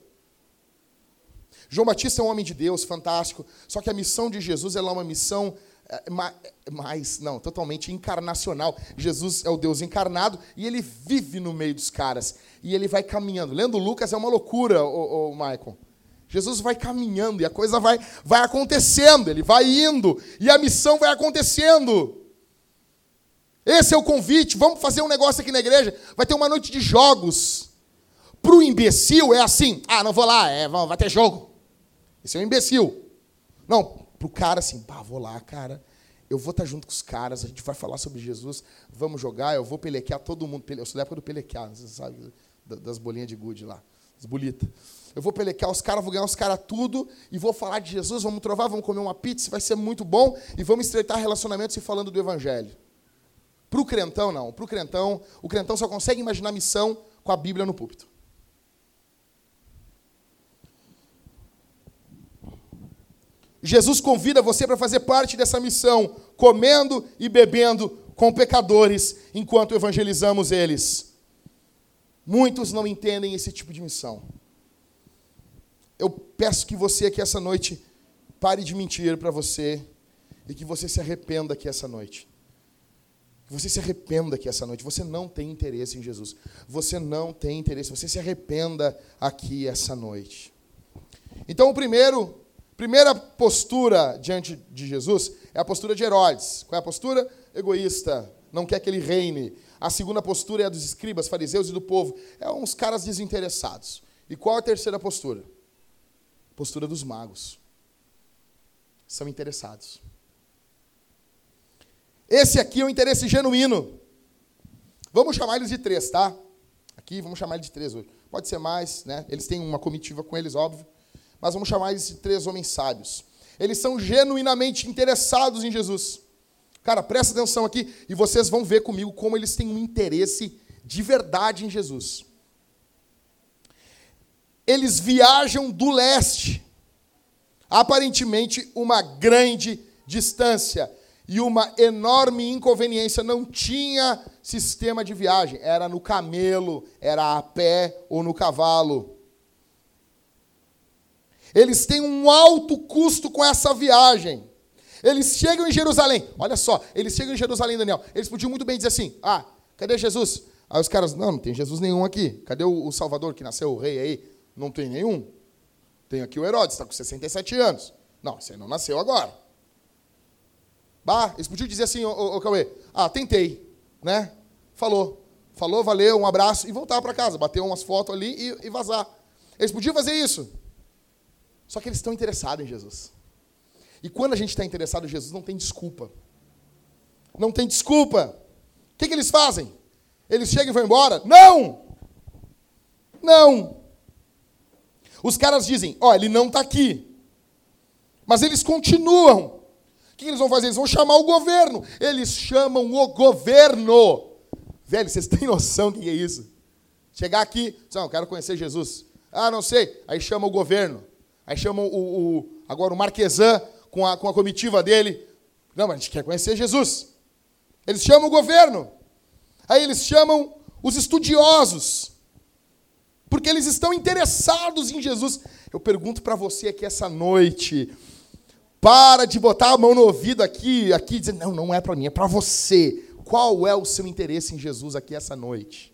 João Batista é um homem de Deus, fantástico. Só que a missão de Jesus é uma missão mais, não, totalmente encarnacional. Jesus é o Deus encarnado e ele vive no meio dos caras. E ele vai caminhando. Lendo Lucas é uma loucura, o, o Michael. Jesus vai caminhando e a coisa vai, vai acontecendo, ele vai indo e a missão vai acontecendo. Esse é o convite. Vamos fazer um negócio aqui na igreja. Vai ter uma noite de jogos. Para o imbecil é assim: ah, não vou lá, é, vai ter jogo. Esse é um imbecil. Não, para o cara assim: pá, vou lá, cara. Eu vou estar junto com os caras, a gente vai falar sobre Jesus, vamos jogar, eu vou pelequear todo mundo. Eu sou da época do pelequear, você sabe, das bolinhas de gude lá, as bolitas. Eu vou pelequear os caras, vou ganhar os caras tudo e vou falar de Jesus, vamos trovar, vamos comer uma pizza, vai ser muito bom e vamos estreitar relacionamentos e falando do Evangelho. Para Para o crentão, não. Para o crentão, o crentão só consegue imaginar missão com a Bíblia no púlpito. Jesus convida você para fazer parte dessa missão, comendo e bebendo com pecadores enquanto evangelizamos eles. Muitos não entendem esse tipo de missão. Eu peço que você aqui essa noite pare de mentir para você e que você se arrependa aqui essa noite. Você se arrependa aqui essa noite. Você não tem interesse em Jesus. Você não tem interesse. Você se arrependa aqui essa noite. Então, o primeiro Primeira postura diante de Jesus é a postura de Herodes. Qual é a postura? Egoísta, não quer que ele reine. A segunda postura é a dos escribas, fariseus e do povo. É uns caras desinteressados. E qual a terceira postura? Postura dos magos. São interessados. Esse aqui é o interesse genuíno. Vamos chamar eles de três, tá? Aqui vamos chamar eles de três hoje. Pode ser mais, né? Eles têm uma comitiva com eles, óbvio mas vamos chamar eles de três homens sábios. Eles são genuinamente interessados em Jesus. Cara, presta atenção aqui e vocês vão ver comigo como eles têm um interesse de verdade em Jesus. Eles viajam do leste, aparentemente uma grande distância e uma enorme inconveniência. Não tinha sistema de viagem, era no camelo, era a pé ou no cavalo. Eles têm um alto custo com essa viagem. Eles chegam em Jerusalém. Olha só, eles chegam em Jerusalém, Daniel. Eles podiam muito bem dizer assim: Ah, cadê Jesus? Aí os caras, não, não tem Jesus nenhum aqui. Cadê o, Salvador que nasceu, o rei aí? Não tem nenhum. Tem aqui o Herodes, está com 67 anos. Não, você não nasceu agora. Bah, eles podiam dizer assim, ô, ô, ô Cauê, ah, tentei, né? Falou. Falou, valeu, um abraço e voltar para casa, bater umas fotos ali e, e vazar. Eles podiam fazer isso. Só que eles estão interessados em Jesus. E quando a gente está interessado em Jesus, não tem desculpa. Não tem desculpa. O que, que eles fazem? Eles chegam e vão embora? Não! Não! Os caras dizem: Ó, oh, ele não está aqui. Mas eles continuam. O que eles vão fazer? Eles vão chamar o governo. Eles chamam o governo. Velho, vocês têm noção do que é isso? Chegar aqui, não, quero conhecer Jesus. Ah, não sei. Aí chama o governo. Aí chamam o, o, agora o Marquesan com a, com a comitiva dele. Não, mas a gente quer conhecer Jesus. Eles chamam o governo. Aí eles chamam os estudiosos. Porque eles estão interessados em Jesus. Eu pergunto para você aqui essa noite. Para de botar a mão no ouvido aqui, aqui dizendo, não, não é para mim, é para você. Qual é o seu interesse em Jesus aqui essa noite?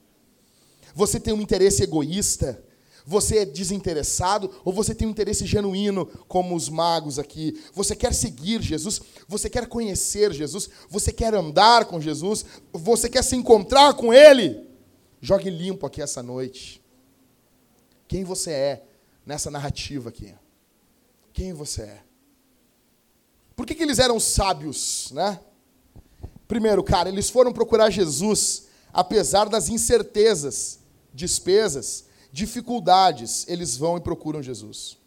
Você tem um interesse egoísta? Você é desinteressado ou você tem um interesse genuíno, como os magos aqui? Você quer seguir Jesus? Você quer conhecer Jesus? Você quer andar com Jesus? Você quer se encontrar com Ele? Jogue limpo aqui essa noite. Quem você é nessa narrativa aqui? Quem você é? Por que, que eles eram sábios, né? Primeiro, cara, eles foram procurar Jesus apesar das incertezas, despesas dificuldades, eles vão e procuram Jesus.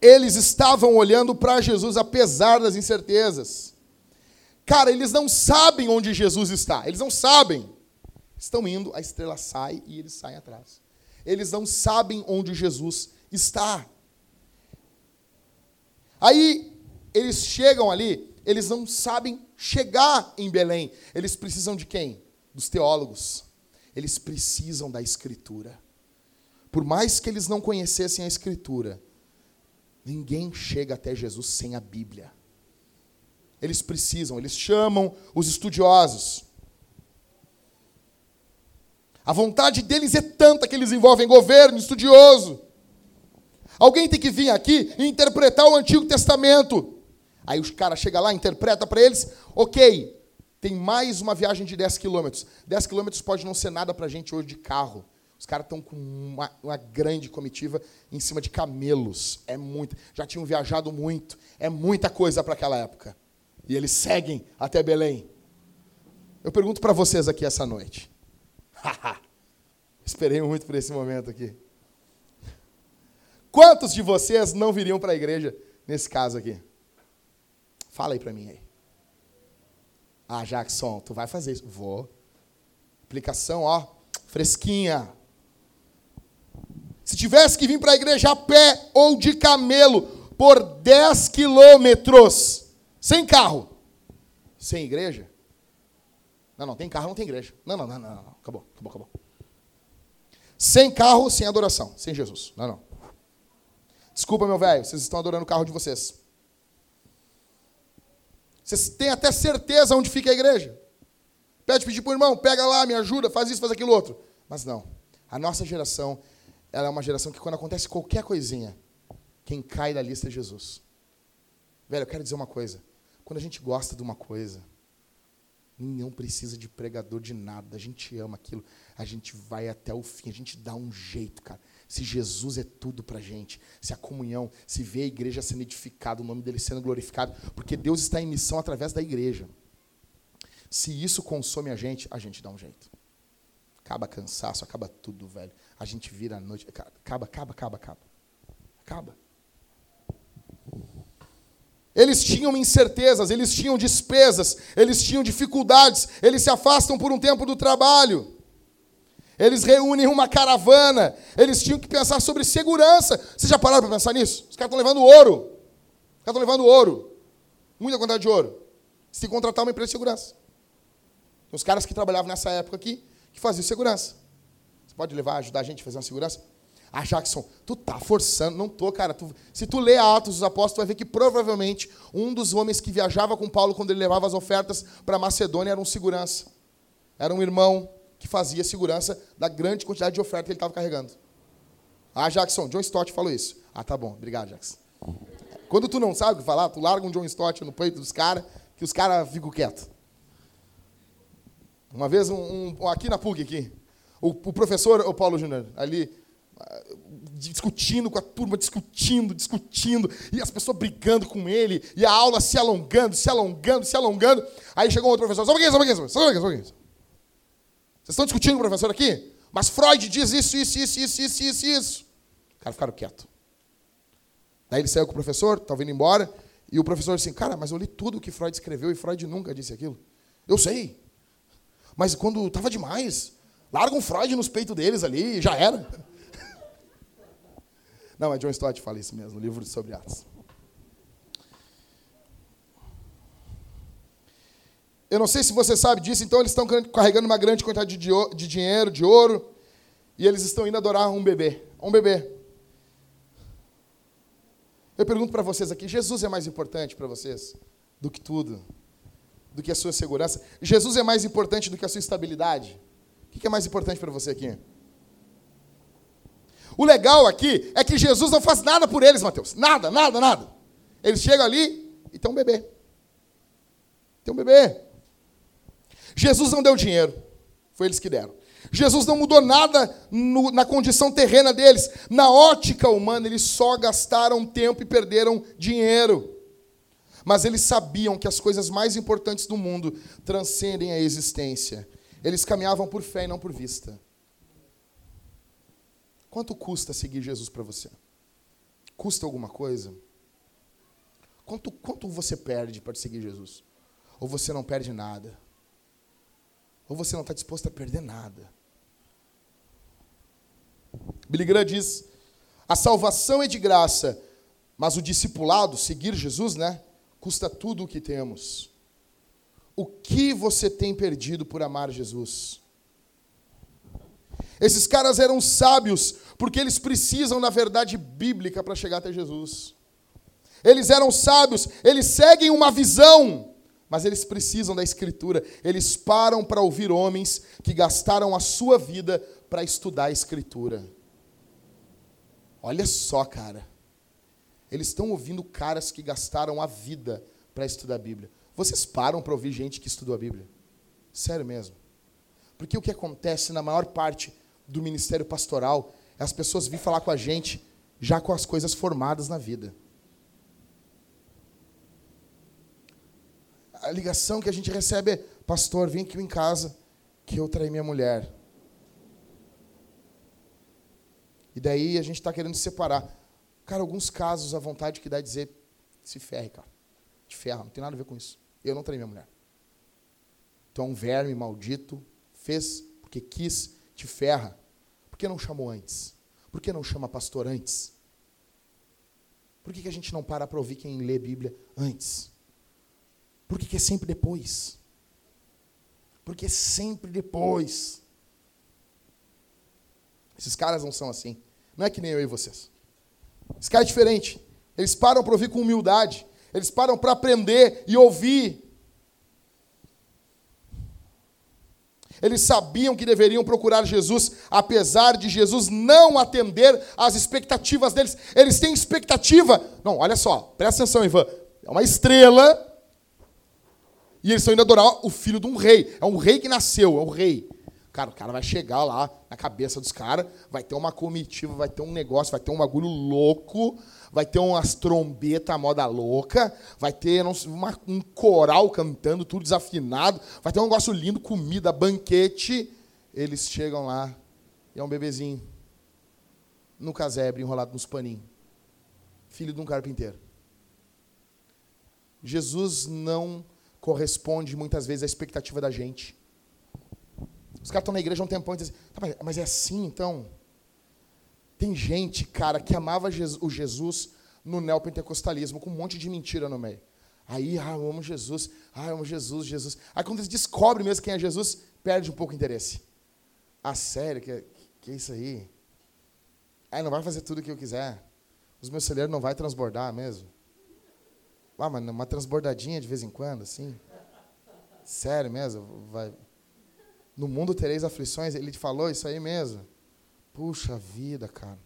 Eles estavam olhando para Jesus apesar das incertezas. Cara, eles não sabem onde Jesus está. Eles não sabem. Estão indo, a estrela sai e eles saem atrás. Eles não sabem onde Jesus está. Aí eles chegam ali, eles não sabem chegar em Belém. Eles precisam de quem? Dos teólogos eles precisam da Escritura. Por mais que eles não conhecessem a Escritura, ninguém chega até Jesus sem a Bíblia. Eles precisam, eles chamam os estudiosos. A vontade deles é tanta que eles envolvem governo, estudioso. Alguém tem que vir aqui e interpretar o Antigo Testamento. Aí os caras chegam lá, interpreta para eles, ok, tem mais uma viagem de 10 quilômetros. 10 quilômetros pode não ser nada para a gente hoje de carro. Os caras estão com uma, uma, grande comitiva em cima de camelos. É muito. Já tinham viajado muito. É muita coisa para aquela época. E eles seguem até Belém. Eu pergunto para vocês aqui essa noite. Esperei muito por esse momento aqui. Quantos de vocês não viriam para a igreja nesse caso aqui? Fala aí para mim aí. Ah, Jackson, tu vai fazer isso. Vou. Aplicação, ó, fresquinha. Se tivesse que vir para a igreja a pé ou de camelo por 10 quilômetros, sem carro, sem igreja? Não, não, tem carro, não tem igreja. Não, não, não, não, não. Acabou, acabou, acabou. Sem carro, sem adoração, sem Jesus. Não, não. Desculpa, meu velho, vocês estão adorando o carro de vocês. Vocês têm até certeza onde fica a igreja. Pede pedir para o irmão, pega lá, me ajuda, faz isso, faz aquilo outro. Mas não. A nossa geração, ela é uma geração que quando acontece qualquer coisinha, quem cai da lista é Jesus. Velho, eu quero dizer uma coisa. Quando a gente gosta de uma coisa, não precisa de pregador de nada. A gente ama aquilo. A gente vai até o fim. A gente dá um jeito, cara. Se Jesus é tudo para a gente, se a comunhão, se vê a igreja sendo edificada, o nome dele sendo glorificado, porque Deus está em missão através da igreja. Se isso consome a gente, a gente dá um jeito. Acaba cansaço, acaba tudo, velho. A gente vira a noite. Acaba, acaba, acaba, acaba. Acaba. Eles tinham incertezas, eles tinham despesas, eles tinham dificuldades, eles se afastam por um tempo do trabalho. Eles reúnem uma caravana. Eles tinham que pensar sobre segurança. Vocês já pararam para pensar nisso? Os caras estão levando ouro. Os caras estão levando ouro. Muita quantidade de ouro. Que contratar uma empresa de segurança. Os caras que trabalhavam nessa época aqui que faziam segurança. Você pode levar, ajudar a gente a fazer uma segurança? Ah, Jackson, tu tá forçando. Não tô, cara. Tu, se tu lê Atos dos Apóstolos, tu vai ver que provavelmente um dos homens que viajava com Paulo quando ele levava as ofertas para Macedônia era um segurança. Era um irmão que fazia segurança da grande quantidade de oferta que ele estava carregando. Ah, Jackson, John Stott falou isso. Ah, tá bom, obrigado, Jackson. Quando tu não sabe o que falar, tu larga um John Stott no peito dos caras, que os caras ficam quietos. Uma vez, um, um, aqui na PUC, aqui, o, o professor, o Paulo Júnior, ali, ah, discutindo com a turma, discutindo, discutindo, e as pessoas brigando com ele, e a aula se alongando, se alongando, se alongando. Aí chegou outro professor, só um pouquinho, só um pouquinho, só um pouquinho, só um pouquinho. Vocês estão discutindo com o professor aqui? Mas Freud diz isso, isso, isso, isso, isso, isso, isso. O cara ficaram quieto. Daí ele saiu com o professor, estava indo embora, e o professor disse assim, cara, mas eu li tudo que Freud escreveu e Freud nunca disse aquilo. Eu sei. Mas quando estava demais, larga um Freud nos peitos deles ali e já era. Não, é John Stott fala isso mesmo, no livro sobre Atos. Eu não sei se você sabe disso, então eles estão carregando uma grande quantidade de, dinheiro, de ouro, e eles estão indo adorar um bebê. Um bebê. Eu pergunto para vocês aqui: Jesus é mais importante para vocês do que tudo? Do que a sua segurança? Jesus é mais importante do que a sua estabilidade? O que é mais importante para você aqui? O legal aqui é que Jesus não faz nada por eles, Mateus. Nada, nada, nada. Eles chegam ali e tem um bebê. Tem um bebê. Jesus não deu dinheiro, foi eles que deram. Jesus não mudou nada no, na condição terrena deles. Na ótica humana, eles só gastaram tempo e perderam dinheiro. Mas eles sabiam que as coisas mais importantes do mundo transcendem a existência. Eles caminhavam por fé e não por vista. Quanto custa seguir Jesus para você? Custa alguma coisa? Quanto, quanto você perde para seguir Jesus? Ou você não perde nada? Ou você não está disposto a perder nada. Billy Graham diz: a salvação é de graça, mas o discipulado, seguir Jesus, né, custa tudo o que temos. O que você tem perdido por amar Jesus? Esses caras eram sábios porque eles precisam na verdade bíblica para chegar até Jesus. Eles eram sábios, eles seguem uma visão mas eles precisam da Escritura. Eles param para ouvir homens que gastaram a sua vida para estudar a Escritura. Olha só, cara. Eles estão ouvindo caras que gastaram a vida para estudar a Bíblia. Vocês param para ouvir gente que estudou a Bíblia? Sério mesmo. Porque o que acontece na maior parte do ministério pastoral é as pessoas vir falar com a gente já com as coisas formadas na vida. A ligação que a gente recebe é: Pastor, vem aqui em casa que eu traí minha mulher. E daí a gente está querendo se separar. Cara, alguns casos, a vontade que dá é dizer: se ferre, cara. Te ferra, não tem nada a ver com isso. Eu não traí minha mulher. Tu é um verme maldito, fez porque quis, te ferra. Por que não chamou antes? Por que não chama pastor antes? Por que, que a gente não para para ouvir quem lê Bíblia antes? Por que, que é sempre depois? Porque é sempre depois. Esses caras não são assim. Não é que nem eu e vocês. Esse cara é diferente. Eles param para ouvir com humildade. Eles param para aprender e ouvir. Eles sabiam que deveriam procurar Jesus, apesar de Jesus não atender às expectativas deles. Eles têm expectativa. Não, olha só, presta atenção, Ivan. É uma estrela. E eles estão indo adorar o filho de um rei. É um rei que nasceu, é o rei. Cara, o cara vai chegar lá na cabeça dos caras, vai ter uma comitiva, vai ter um negócio, vai ter um bagulho louco, vai ter umas trombetas moda louca, vai ter não, uma, um coral cantando, tudo desafinado, vai ter um negócio lindo, comida, banquete. Eles chegam lá e é um bebezinho no casebre, enrolado nos paninhos. Filho de um carpinteiro. Jesus não corresponde muitas vezes à expectativa da gente. Os caras estão na igreja há um tempão e dizem, tá, mas é assim então? Tem gente, cara, que amava o Jesus no neopentecostalismo, com um monte de mentira no meio. Aí, ah, eu amo Jesus, ah, eu amo Jesus, Jesus. Aí quando eles descobrem mesmo quem é Jesus, perde um pouco o interesse. Ah, sério, que, que é isso aí? Aí não vai fazer tudo o que eu quiser. Os meus celeiros não vai transbordar mesmo. Ah, uma transbordadinha de vez em quando, assim. Sério mesmo, vai, no mundo tereis aflições. Ele te falou isso aí mesmo. Puxa vida, cara.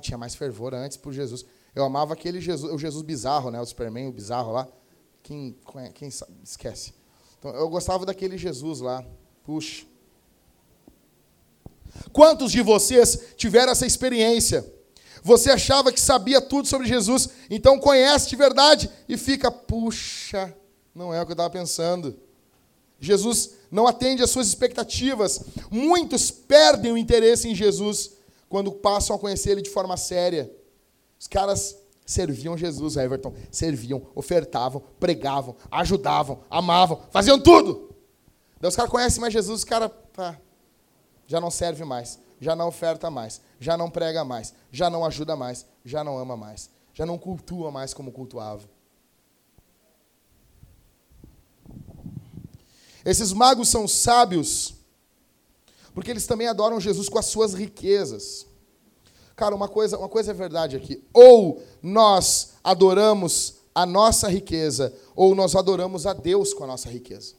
Tinha mais fervor antes por Jesus. Eu amava aquele Jesus, o Jesus bizarro, né? O Superman, o bizarro lá. Quem, quem sabe, esquece. Então, eu gostava daquele Jesus lá. Puxa. Quantos de vocês tiveram essa experiência? Você achava que sabia tudo sobre Jesus, então conhece de verdade e fica, puxa, não é o que eu estava pensando. Jesus não atende às suas expectativas. Muitos perdem o interesse em Jesus quando passam a conhecer ele de forma séria. Os caras serviam Jesus, Everton, serviam, ofertavam, pregavam, ajudavam, amavam, faziam tudo. Daí os caras conhecem mais Jesus, os caras já não serve mais, já não oferta mais, já não prega mais, já não ajuda mais, já não ama mais, já não cultua mais como cultuava. Esses magos são sábios, porque eles também adoram Jesus com as suas riquezas. Cara, uma coisa, uma coisa é verdade aqui. Ou nós adoramos a nossa riqueza, ou nós adoramos a Deus com a nossa riqueza.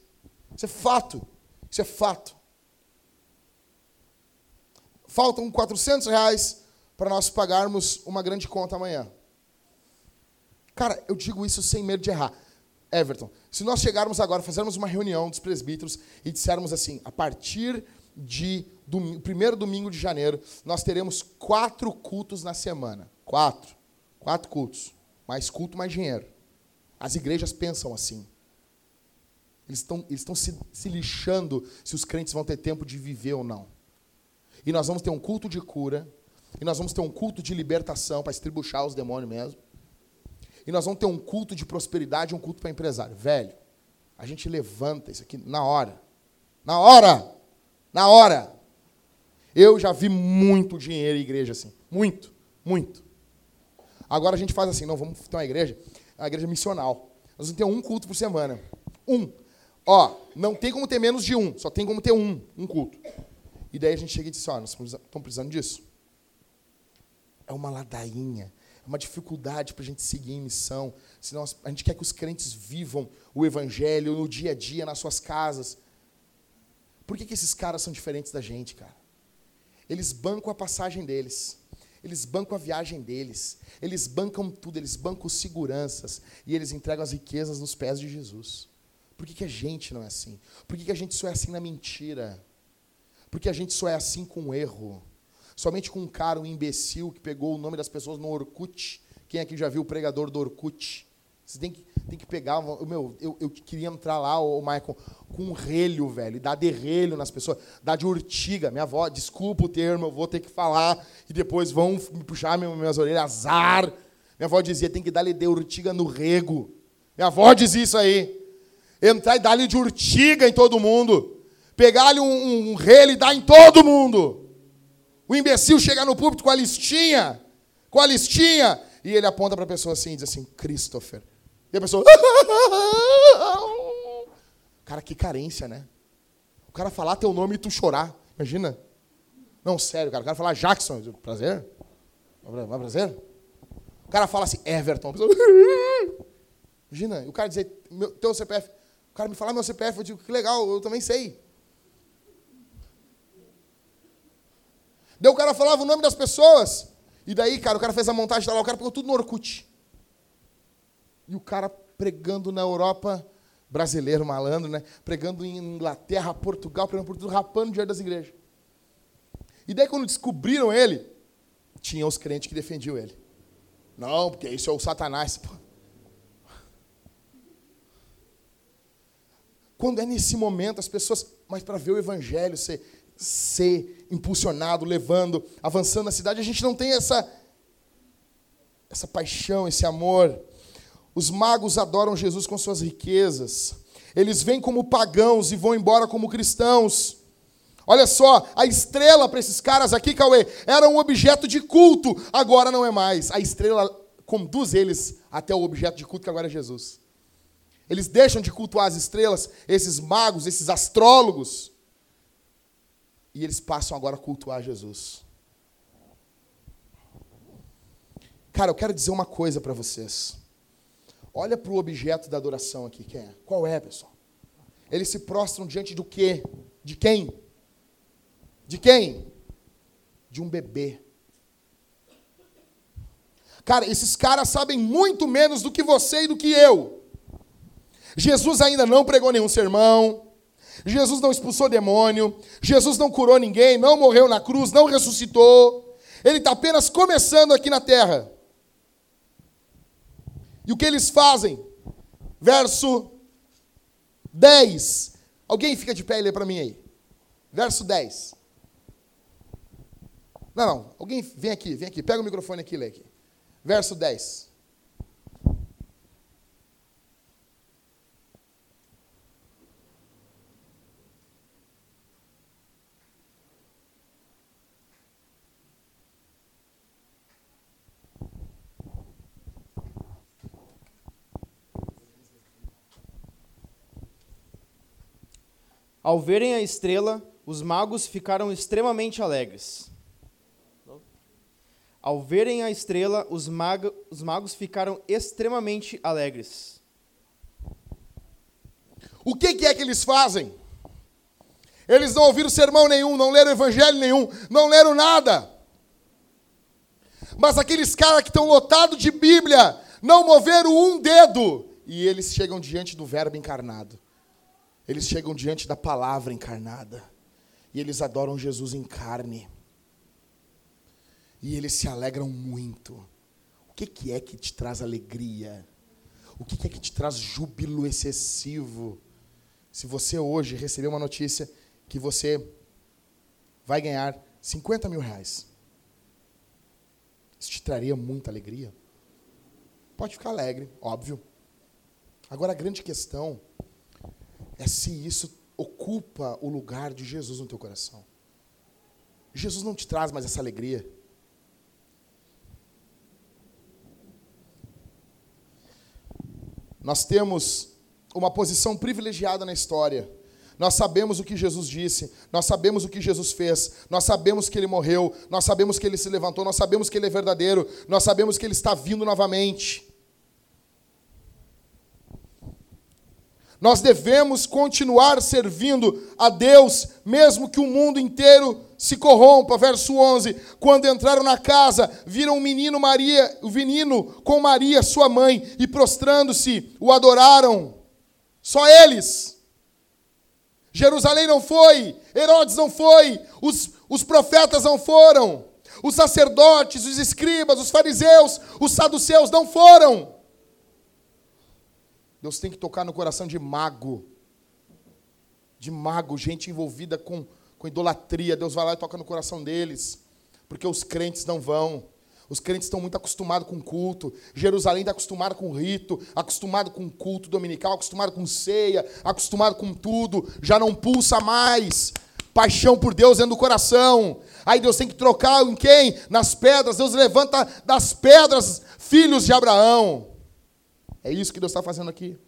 Isso é fato. Isso é fato. Faltam 400 reais para nós pagarmos uma grande conta amanhã. Cara, eu digo isso sem medo de errar. Everton, se nós chegarmos agora, fazermos uma reunião dos presbíteros e dissermos assim, a partir de domingo, primeiro domingo de janeiro, nós teremos quatro cultos na semana. Quatro. Quatro cultos. Mais culto, mais dinheiro. As igrejas pensam assim. Eles estão eles se, se lixando se os crentes vão ter tempo de viver ou não. E nós vamos ter um culto de cura, e nós vamos ter um culto de libertação para estribuchar os demônios mesmo e nós vamos ter um culto de prosperidade, um culto para empresário. Velho, a gente levanta isso aqui na hora. Na hora! Na hora! Eu já vi muito dinheiro em igreja assim. Muito, muito. Agora a gente faz assim, não, vamos ter uma igreja, uma igreja missional. Nós vamos ter um culto por semana. Um. Ó, não tem como ter menos de um, só tem como ter um, um culto. E daí a gente chega e diz, ó, nós estamos precisando disso. É uma ladainha uma dificuldade para a gente seguir em missão. Senão a gente quer que os crentes vivam o evangelho no dia a dia, nas suas casas. Por que, que esses caras são diferentes da gente, cara? Eles bancam a passagem deles. Eles bancam a viagem deles. Eles bancam tudo, eles bancam seguranças. E eles entregam as riquezas nos pés de Jesus. Por que, que a gente não é assim? Por que, que a gente só é assim na mentira? Por que a gente só é assim com o erro? Somente com um cara, um imbecil, que pegou o nome das pessoas no Orkut. Quem aqui já viu o pregador do Orkut? Você tem que, tem que pegar. Meu, eu, eu queria entrar lá, o Michael, com um relho, velho, e dar derrelho nas pessoas, dar de urtiga. Minha avó, desculpa o termo, eu vou ter que falar, e depois vão me puxar minhas orelhas, azar. Minha avó dizia, tem que dar-lhe de urtiga no rego. Minha avó dizia isso aí. entrar e dar-lhe de urtiga em todo mundo, pegar-lhe um, um rele e dar em todo mundo. O imbecil chega no púlpito com a listinha, com a listinha, e ele aponta para a pessoa assim e diz assim: Christopher. E a pessoa. Cara, que carência, né? O cara falar teu nome e tu chorar. Imagina. Não, sério, cara. O cara falar Jackson. Prazer? Vai prazer? O cara fala assim, Everton. Pessoa... Imagina. o cara dizer, teu CPF. O cara me falar meu CPF. Eu digo, que legal, eu também sei. Daí o cara falava o nome das pessoas. E daí, cara, o cara fez a montagem lá, o cara pegou tudo no Orkut. E o cara pregando na Europa, brasileiro malandro, né? Pregando em Inglaterra, Portugal, pregando por tudo, rapando dinheiro das igrejas. E daí, quando descobriram ele, tinha os crentes que defendiam ele. Não, porque isso é o Satanás. Pô. Quando é nesse momento, as pessoas, mas para ver o evangelho ser, ser impulsionado, levando, avançando na cidade, a gente não tem essa, essa paixão, esse amor. Os magos adoram Jesus com suas riquezas. Eles vêm como pagãos e vão embora como cristãos. Olha só, a estrela para esses caras aqui, Cauê, era um objeto de culto, agora não é mais. A estrela conduz eles até o objeto de culto que agora é Jesus. Eles deixam de cultuar as estrelas, esses magos, esses astrólogos, e eles passam agora a cultuar Jesus. Cara, eu quero dizer uma coisa para vocês. Olha para o objeto da adoração aqui, quem é? Qual é, pessoal? Eles se prostram diante do quê? De quem? De quem? De um bebê. Cara, esses caras sabem muito menos do que você e do que eu. Jesus ainda não pregou nenhum sermão. Jesus não expulsou demônio. Jesus não curou ninguém, não morreu na cruz, não ressuscitou. Ele está apenas começando aqui na terra. E o que eles fazem? Verso 10. Alguém fica de pé e lê para mim aí. Verso 10. Não, não. Alguém vem aqui, vem aqui. Pega o microfone aqui e lê aqui. Verso 10. Ao verem a estrela, os magos ficaram extremamente alegres. Ao verem a estrela, os, os magos ficaram extremamente alegres. O que, que é que eles fazem? Eles não ouviram sermão nenhum, não leram evangelho nenhum, não leram nada. Mas aqueles caras que estão lotados de Bíblia não moveram um dedo e eles chegam diante do Verbo encarnado. Eles chegam diante da palavra encarnada e eles adoram Jesus em carne. E eles se alegram muito. O que, que é que te traz alegria? O que, que é que te traz júbilo excessivo? Se você hoje receber uma notícia que você vai ganhar 50 mil reais, isso te traria muita alegria? Pode ficar alegre, óbvio. Agora a grande questão é se isso ocupa o lugar de Jesus no teu coração. Jesus não te traz mais essa alegria. Nós temos uma posição privilegiada na história. Nós sabemos o que Jesus disse, nós sabemos o que Jesus fez, nós sabemos que ele morreu, nós sabemos que ele se levantou, nós sabemos que ele é verdadeiro, nós sabemos que ele está vindo novamente. Nós devemos continuar servindo a Deus, mesmo que o mundo inteiro se corrompa. Verso 11: Quando entraram na casa, viram o menino Maria, o menino com Maria, sua mãe, e prostrando-se, o adoraram. Só eles. Jerusalém não foi, Herodes não foi, os, os profetas não foram, os sacerdotes, os escribas, os fariseus, os saduceus não foram. Deus tem que tocar no coração de mago. De mago, gente envolvida com, com idolatria. Deus vai lá e toca no coração deles. Porque os crentes não vão. Os crentes estão muito acostumados com culto. Jerusalém está acostumado com rito, acostumado com culto dominical, acostumado com ceia, acostumado com tudo. Já não pulsa mais. Paixão por Deus dentro do coração. Aí Deus tem que trocar em quem? Nas pedras. Deus levanta das pedras filhos de Abraão. É isso que Deus está fazendo aqui.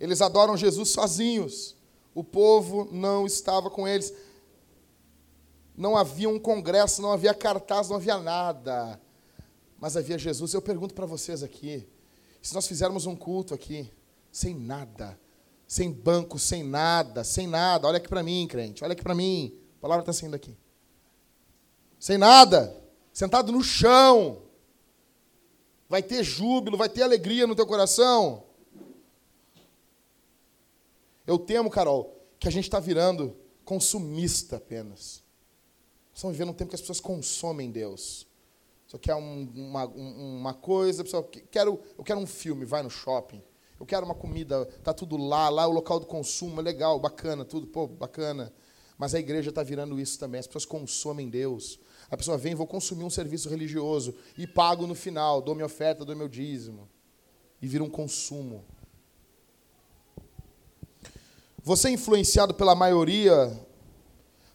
Eles adoram Jesus sozinhos. O povo não estava com eles. Não havia um congresso, não havia cartaz, não havia nada. Mas havia Jesus. Eu pergunto para vocês aqui: se nós fizermos um culto aqui, sem nada, sem banco, sem nada, sem nada, olha aqui para mim, crente, olha aqui para mim, a palavra está saindo aqui. Sem nada, sentado no chão, vai ter júbilo, vai ter alegria no teu coração. Eu temo, Carol, que a gente está virando consumista apenas. Estamos vivendo um tempo que as pessoas consomem Deus. Só quer um, uma, uma coisa, a pessoa, quero, eu quero um filme, vai no shopping. Eu quero uma comida, tá tudo lá, lá é o local do consumo, é legal, bacana, tudo, pô, bacana. Mas a igreja está virando isso também. As pessoas consomem Deus. A pessoa vem, vou consumir um serviço religioso e pago no final, dou minha oferta, dou meu dízimo. E vira um consumo. Você é influenciado pela maioria.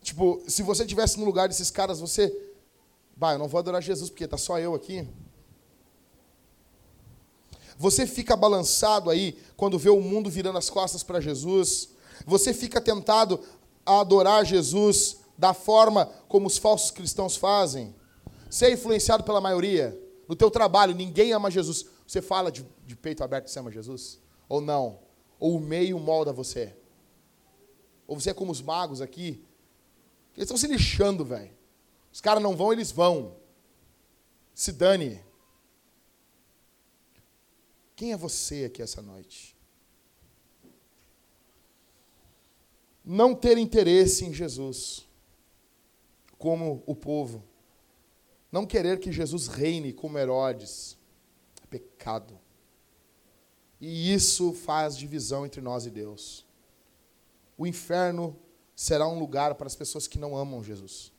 Tipo, se você estivesse no lugar desses caras, você. Bah, eu não vou adorar Jesus porque tá só eu aqui. Você fica balançado aí quando vê o mundo virando as costas para Jesus. Você fica tentado a adorar Jesus da forma como os falsos cristãos fazem. É influenciado pela maioria. No teu trabalho, ninguém ama Jesus. Você fala de, de peito aberto que você ama Jesus? Ou não? Ou o meio molda você? Ou você é como os magos aqui? Eles estão se lixando, velho. Os caras não vão, eles vão. Se dane. Quem é você aqui essa noite? Não ter interesse em Jesus, como o povo. Não querer que Jesus reine como Herodes. É pecado. E isso faz divisão entre nós e Deus o inferno será um lugar para as pessoas que não amam Jesus.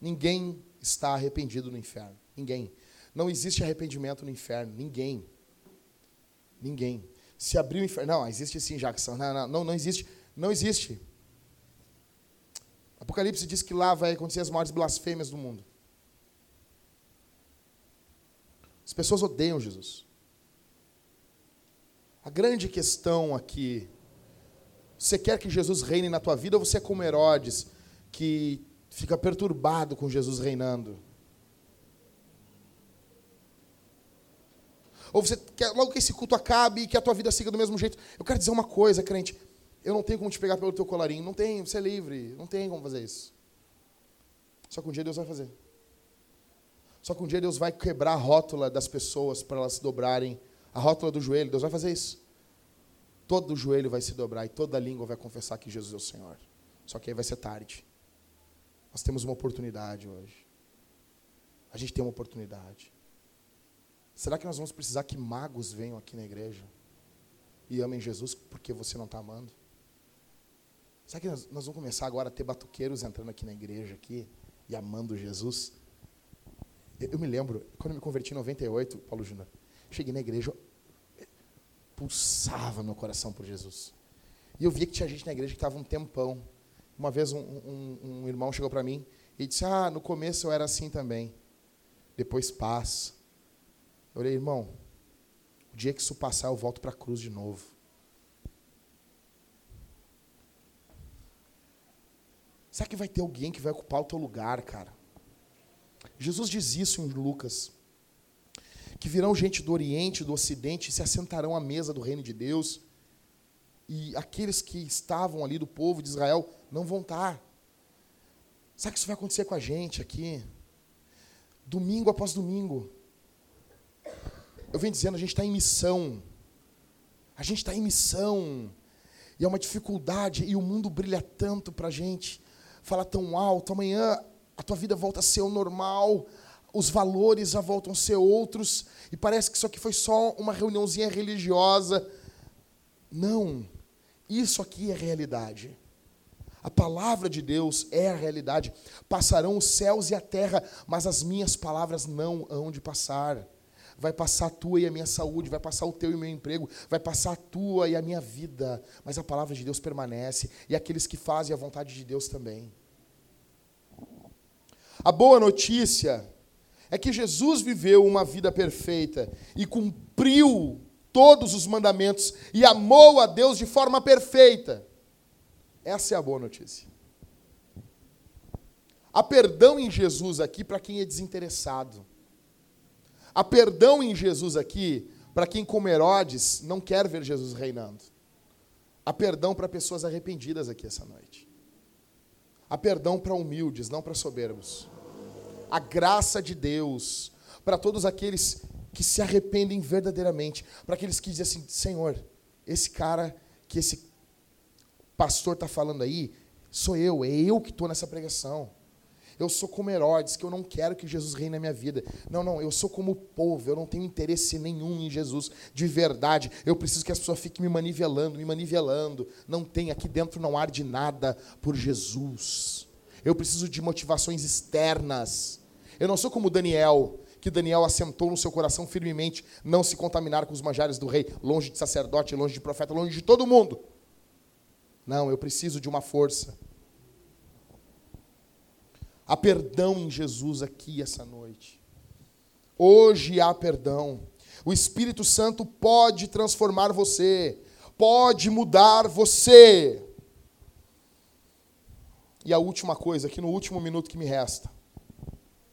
Ninguém está arrependido no inferno. Ninguém. Não existe arrependimento no inferno. Ninguém. Ninguém. Se abrir o inferno. Não, existe sim, Jackson. Não, não, não, não existe. Não existe. Apocalipse diz que lá vai acontecer as maiores blasfêmias do mundo. As pessoas odeiam Jesus. A grande questão aqui você quer que Jesus reine na tua vida ou você é como Herodes, que fica perturbado com Jesus reinando? Ou você quer logo que esse culto acabe e que a tua vida siga do mesmo jeito? Eu quero dizer uma coisa, crente. Eu não tenho como te pegar pelo teu colarinho. Não tem, você é livre. Não tem como fazer isso. Só que um dia Deus vai fazer. Só que um dia Deus vai quebrar a rótula das pessoas para elas se dobrarem. A rótula do joelho. Deus vai fazer isso todo joelho vai se dobrar e toda língua vai confessar que Jesus é o Senhor. Só que aí vai ser tarde. Nós temos uma oportunidade hoje. A gente tem uma oportunidade. Será que nós vamos precisar que magos venham aqui na igreja e amem Jesus porque você não está amando? Será que nós, nós, vamos começar agora a ter batuqueiros entrando aqui na igreja aqui e amando Jesus? Eu, eu me lembro, quando eu me converti em 98, Paulo Júnior, cheguei na igreja, pulsava meu coração por Jesus. E eu via que tinha gente na igreja que estava um tempão. Uma vez um, um, um irmão chegou para mim e disse: Ah, no começo eu era assim também. Depois passa. Eu falei, irmão, o dia que isso passar, eu volto para a cruz de novo. Será que vai ter alguém que vai ocupar o teu lugar, cara? Jesus diz isso em Lucas que virão gente do Oriente, do Ocidente, e se assentarão à mesa do reino de Deus. E aqueles que estavam ali do povo de Israel não vão estar. Sabe que isso vai acontecer com a gente aqui? Domingo após domingo. Eu venho dizendo, a gente está em missão. A gente está em missão. E é uma dificuldade, e o mundo brilha tanto para a gente. Fala tão alto, amanhã a tua vida volta a ser o normal os valores já voltam a ser outros, e parece que isso aqui foi só uma reuniãozinha religiosa. Não, isso aqui é realidade. A palavra de Deus é a realidade. Passarão os céus e a terra, mas as minhas palavras não hão de passar. Vai passar a tua e a minha saúde, vai passar o teu e o meu emprego, vai passar a tua e a minha vida, mas a palavra de Deus permanece e aqueles que fazem a vontade de Deus também. A boa notícia é que Jesus viveu uma vida perfeita e cumpriu todos os mandamentos e amou a Deus de forma perfeita. Essa é a boa notícia. Há perdão em Jesus aqui para quem é desinteressado. Há perdão em Jesus aqui para quem, como Herodes, não quer ver Jesus reinando. Há perdão para pessoas arrependidas aqui essa noite. Há perdão para humildes, não para soberbos. A graça de Deus para todos aqueles que se arrependem verdadeiramente, para aqueles que dizem assim: Senhor, esse cara que esse pastor está falando aí, sou eu, é eu que estou nessa pregação. Eu sou como Herodes, que eu não quero que Jesus reine na minha vida. Não, não, eu sou como povo, eu não tenho interesse nenhum em Jesus de verdade. Eu preciso que as pessoas fiquem me manivelando, me manivelando. Não tem, aqui dentro não arde nada por Jesus. Eu preciso de motivações externas. Eu não sou como Daniel, que Daniel assentou no seu coração firmemente não se contaminar com os manjares do rei, longe de sacerdote, longe de profeta, longe de todo mundo. Não, eu preciso de uma força. Há perdão em Jesus aqui essa noite. Hoje há perdão. O Espírito Santo pode transformar você, pode mudar você. E a última coisa, aqui no último minuto que me resta.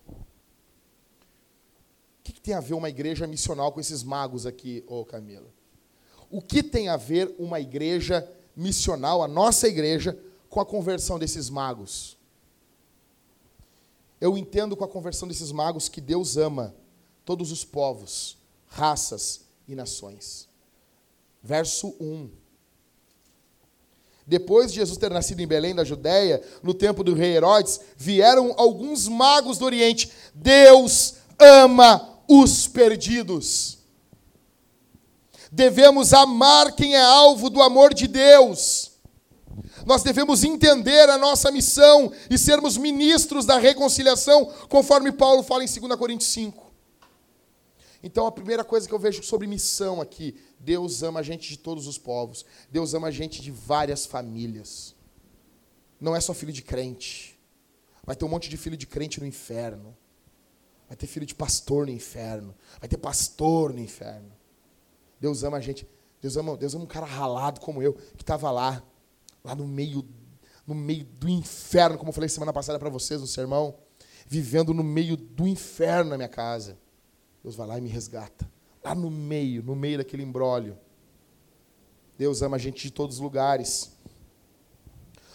O que, tem a ver uma igreja missional com esses magos aqui, ô Camila? O que tem a ver uma igreja missional, a nossa igreja, com a conversão desses magos. Eu entendo com a conversão desses magos que Deus ama todos os povos, raças e nações. Verso 1. Depois de Jesus ter nascido em Belém, da Judéia, no tempo do rei Herodes, vieram alguns magos do Oriente. Deus ama os perdidos. Devemos amar quem é alvo do amor de Deus. Nós devemos entender a nossa missão e sermos ministros da reconciliação, conforme Paulo fala em 2 Coríntios 5. Então, a primeira coisa que eu vejo sobre missão aqui, Deus ama a gente de todos os povos. Deus ama a gente de várias famílias. Não é só filho de crente. Vai ter um monte de filho de crente no inferno. Vai ter filho de pastor no inferno. Vai ter pastor no inferno. Deus ama a gente. Deus ama, Deus ama um cara ralado como eu, que estava lá, lá no meio, no meio do inferno, como eu falei semana passada para vocês no sermão, vivendo no meio do inferno na minha casa. Deus vai lá e me resgata. Lá no meio, no meio daquele embrólio. Deus ama a gente de todos os lugares.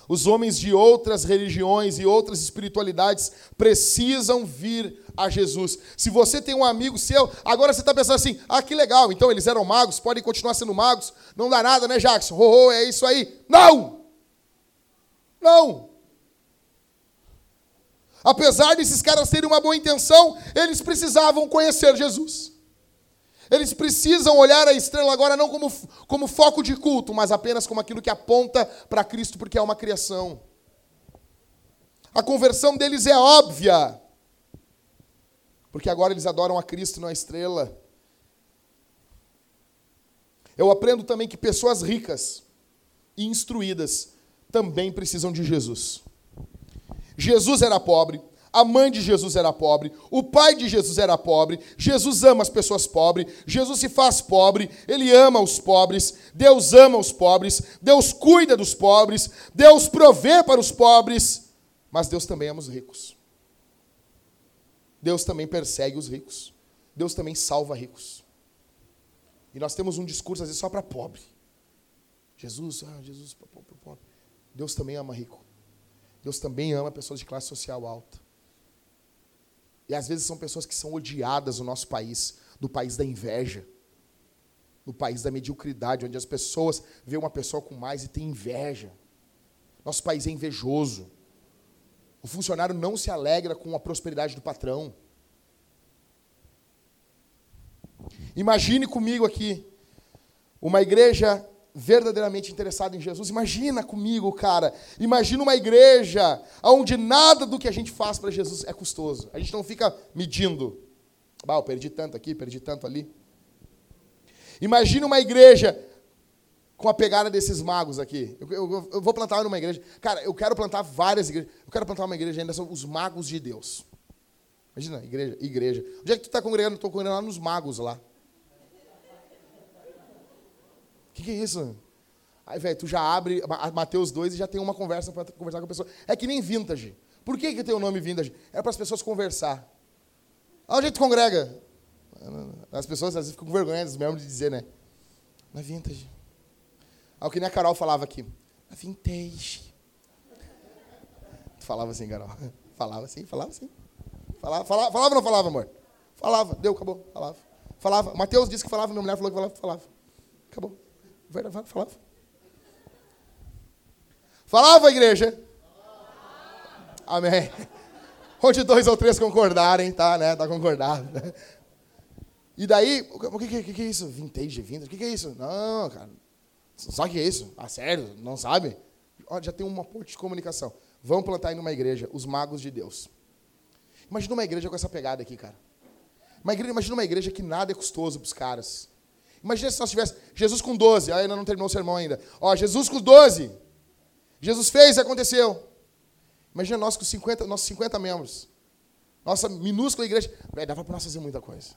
Os homens de outras religiões e outras espiritualidades precisam vir a Jesus. Se você tem um amigo seu, agora você está pensando assim: ah, que legal, então eles eram magos, podem continuar sendo magos, não dá nada, né, Jackson? Oh, oh, é isso aí. Não! Não! Apesar desses caras terem uma boa intenção, eles precisavam conhecer Jesus. Eles precisam olhar a estrela agora não como, como foco de culto, mas apenas como aquilo que aponta para Cristo, porque é uma criação. A conversão deles é óbvia, porque agora eles adoram a Cristo, não a estrela. Eu aprendo também que pessoas ricas e instruídas também precisam de Jesus. Jesus era pobre, a mãe de Jesus era pobre, o pai de Jesus era pobre, Jesus ama as pessoas pobres, Jesus se faz pobre, ele ama os pobres, Deus ama os pobres, Deus cuida dos pobres, Deus provê para os pobres, mas Deus também ama os ricos. Deus também persegue os ricos. Deus também salva ricos. E nós temos um discurso às vezes só para pobre. Jesus, ah, Jesus para pobre. Deus também ama rico. Deus também ama pessoas de classe social alta. E às vezes são pessoas que são odiadas no nosso país, do país da inveja, no país da mediocridade, onde as pessoas veem uma pessoa com mais e têm inveja. Nosso país é invejoso. O funcionário não se alegra com a prosperidade do patrão. Imagine comigo aqui uma igreja verdadeiramente interessado em Jesus, imagina comigo, cara. Imagina uma igreja onde nada do que a gente faz para Jesus é custoso. A gente não fica medindo. Ah, eu perdi tanto aqui, perdi tanto ali. Imagina uma igreja com a pegada desses magos aqui. Eu, eu, eu, vou plantar numa igreja. Cara, eu quero plantar várias igrejas. Eu quero plantar uma igreja ainda, são os magos de Deus. Imagina, igreja, igreja. Onde é que tu está congregando? Estou congregando lá nos magos lá. O que, que é isso? Aí, velho, tu já abre Mateus 2 e já tem uma conversa para conversar com a pessoa. É que nem vintage. Por que, que tem o nome vintage? É para as pessoas conversar. Onde é que tu congrega? As pessoas às vezes ficam com vergonha mesmo de dizer, né? Na vintage. Aí o que nem a Carol falava aqui. Na vintage. Tu falava assim, Carol. Falava assim, falava assim. Falava, falava, falava ou não falava, amor? Falava, deu, acabou, falava. Falava. Mateus disse que falava, minha mulher falou que falava, falava. Acabou. Falava. Falava, igreja? Amém. Onde dois ou três concordarem, tá, né? Tá concordado. E daí, o que, que, que é isso? Vintage, vintage? O que, que é isso? Não, cara. Sabe o que é isso? Ah, sério? Não sabe? Ó, já tem uma ponte de comunicação. Vamos plantar aí numa igreja, os magos de Deus. Imagina uma igreja com essa pegada aqui, cara. Uma igreja, imagina uma igreja que nada é custoso para os caras. Imagina se nós tivéssemos Jesus com 12, aí ainda não terminou o sermão ainda. Ó, Jesus com 12. Jesus fez e aconteceu. Imagina nós com 50, nossos 50 membros. Nossa minúscula igreja. Véi, dava para nós fazer muita coisa.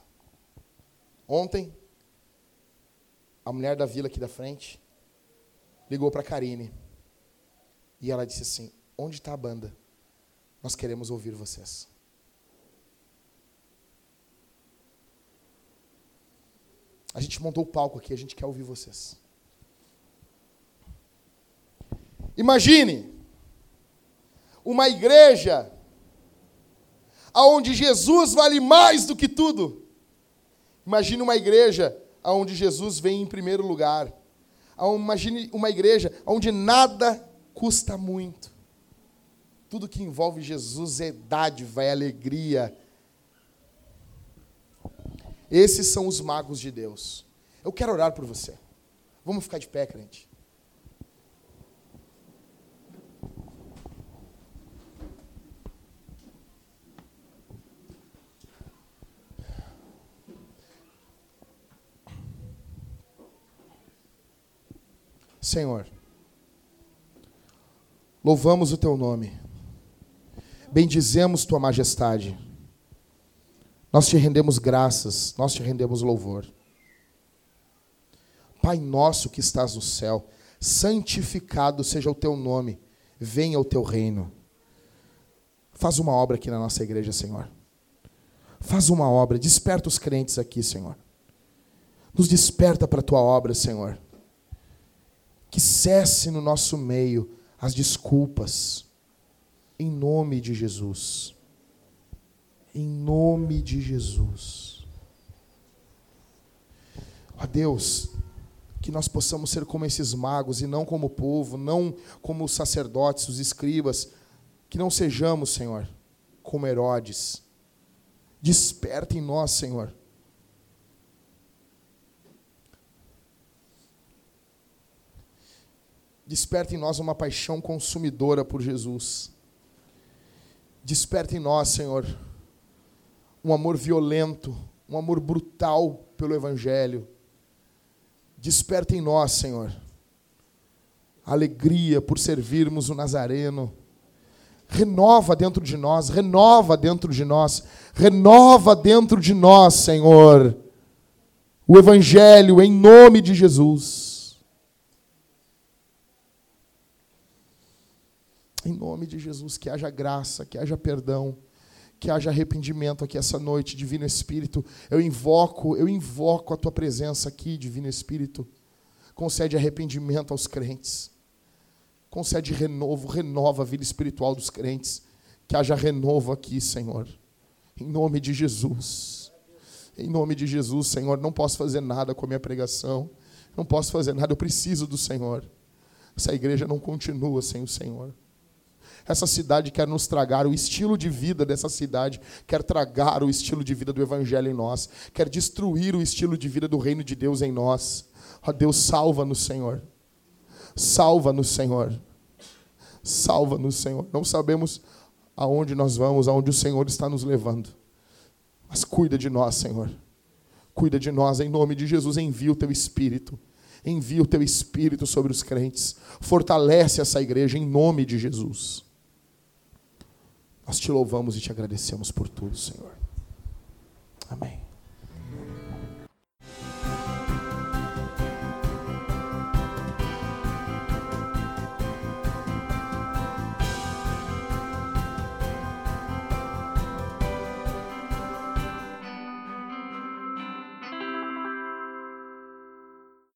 Ontem, a mulher da vila aqui da frente ligou para a Karine. E ela disse assim: Onde está a banda? Nós queremos ouvir vocês. A gente montou o palco aqui, a gente quer ouvir vocês. Imagine uma igreja onde Jesus vale mais do que tudo. Imagine uma igreja onde Jesus vem em primeiro lugar. Imagine uma igreja onde nada custa muito. Tudo que envolve Jesus é dádiva, é alegria. Esses são os magos de Deus. Eu quero orar por você. Vamos ficar de pé, crente. Senhor, louvamos o teu nome, bendizemos tua majestade, nós te rendemos graças, nós te rendemos louvor. Pai nosso que estás no céu, santificado seja o teu nome, venha o teu reino. Faz uma obra aqui na nossa igreja, Senhor. Faz uma obra, desperta os crentes aqui, Senhor. Nos desperta para a tua obra, Senhor que cesse no nosso meio as desculpas, em nome de Jesus. Em nome de Jesus. Ó Deus, que nós possamos ser como esses magos e não como o povo, não como os sacerdotes, os escribas, que não sejamos, Senhor, como Herodes. Desperta em nós, Senhor, Desperta em nós uma paixão consumidora por Jesus. Desperta em nós, Senhor, um amor violento, um amor brutal pelo Evangelho. Desperta em nós, Senhor, alegria por servirmos o Nazareno. Renova dentro de nós, renova dentro de nós, renova dentro de nós, Senhor, o Evangelho em nome de Jesus. Em nome de Jesus, que haja graça, que haja perdão, que haja arrependimento aqui essa noite, Divino Espírito. Eu invoco, eu invoco a tua presença aqui, Divino Espírito. Concede arrependimento aos crentes. Concede renovo, renova a vida espiritual dos crentes. Que haja renovo aqui, Senhor. Em nome de Jesus. Em nome de Jesus, Senhor, não posso fazer nada com a minha pregação. Não posso fazer nada, eu preciso do Senhor. Essa igreja não continua sem o Senhor. Essa cidade quer nos tragar o estilo de vida dessa cidade, quer tragar o estilo de vida do Evangelho em nós, quer destruir o estilo de vida do reino de Deus em nós. Ó Deus, salva-nos, Senhor. Salva-nos, Senhor. Salva-nos, Senhor. Não sabemos aonde nós vamos, aonde o Senhor está nos levando. Mas cuida de nós, Senhor. Cuida de nós, em nome de Jesus. Envia o teu Espírito. Envia o teu Espírito sobre os crentes. Fortalece essa igreja, em nome de Jesus. Nós te louvamos e te agradecemos por tudo, Senhor. Amém.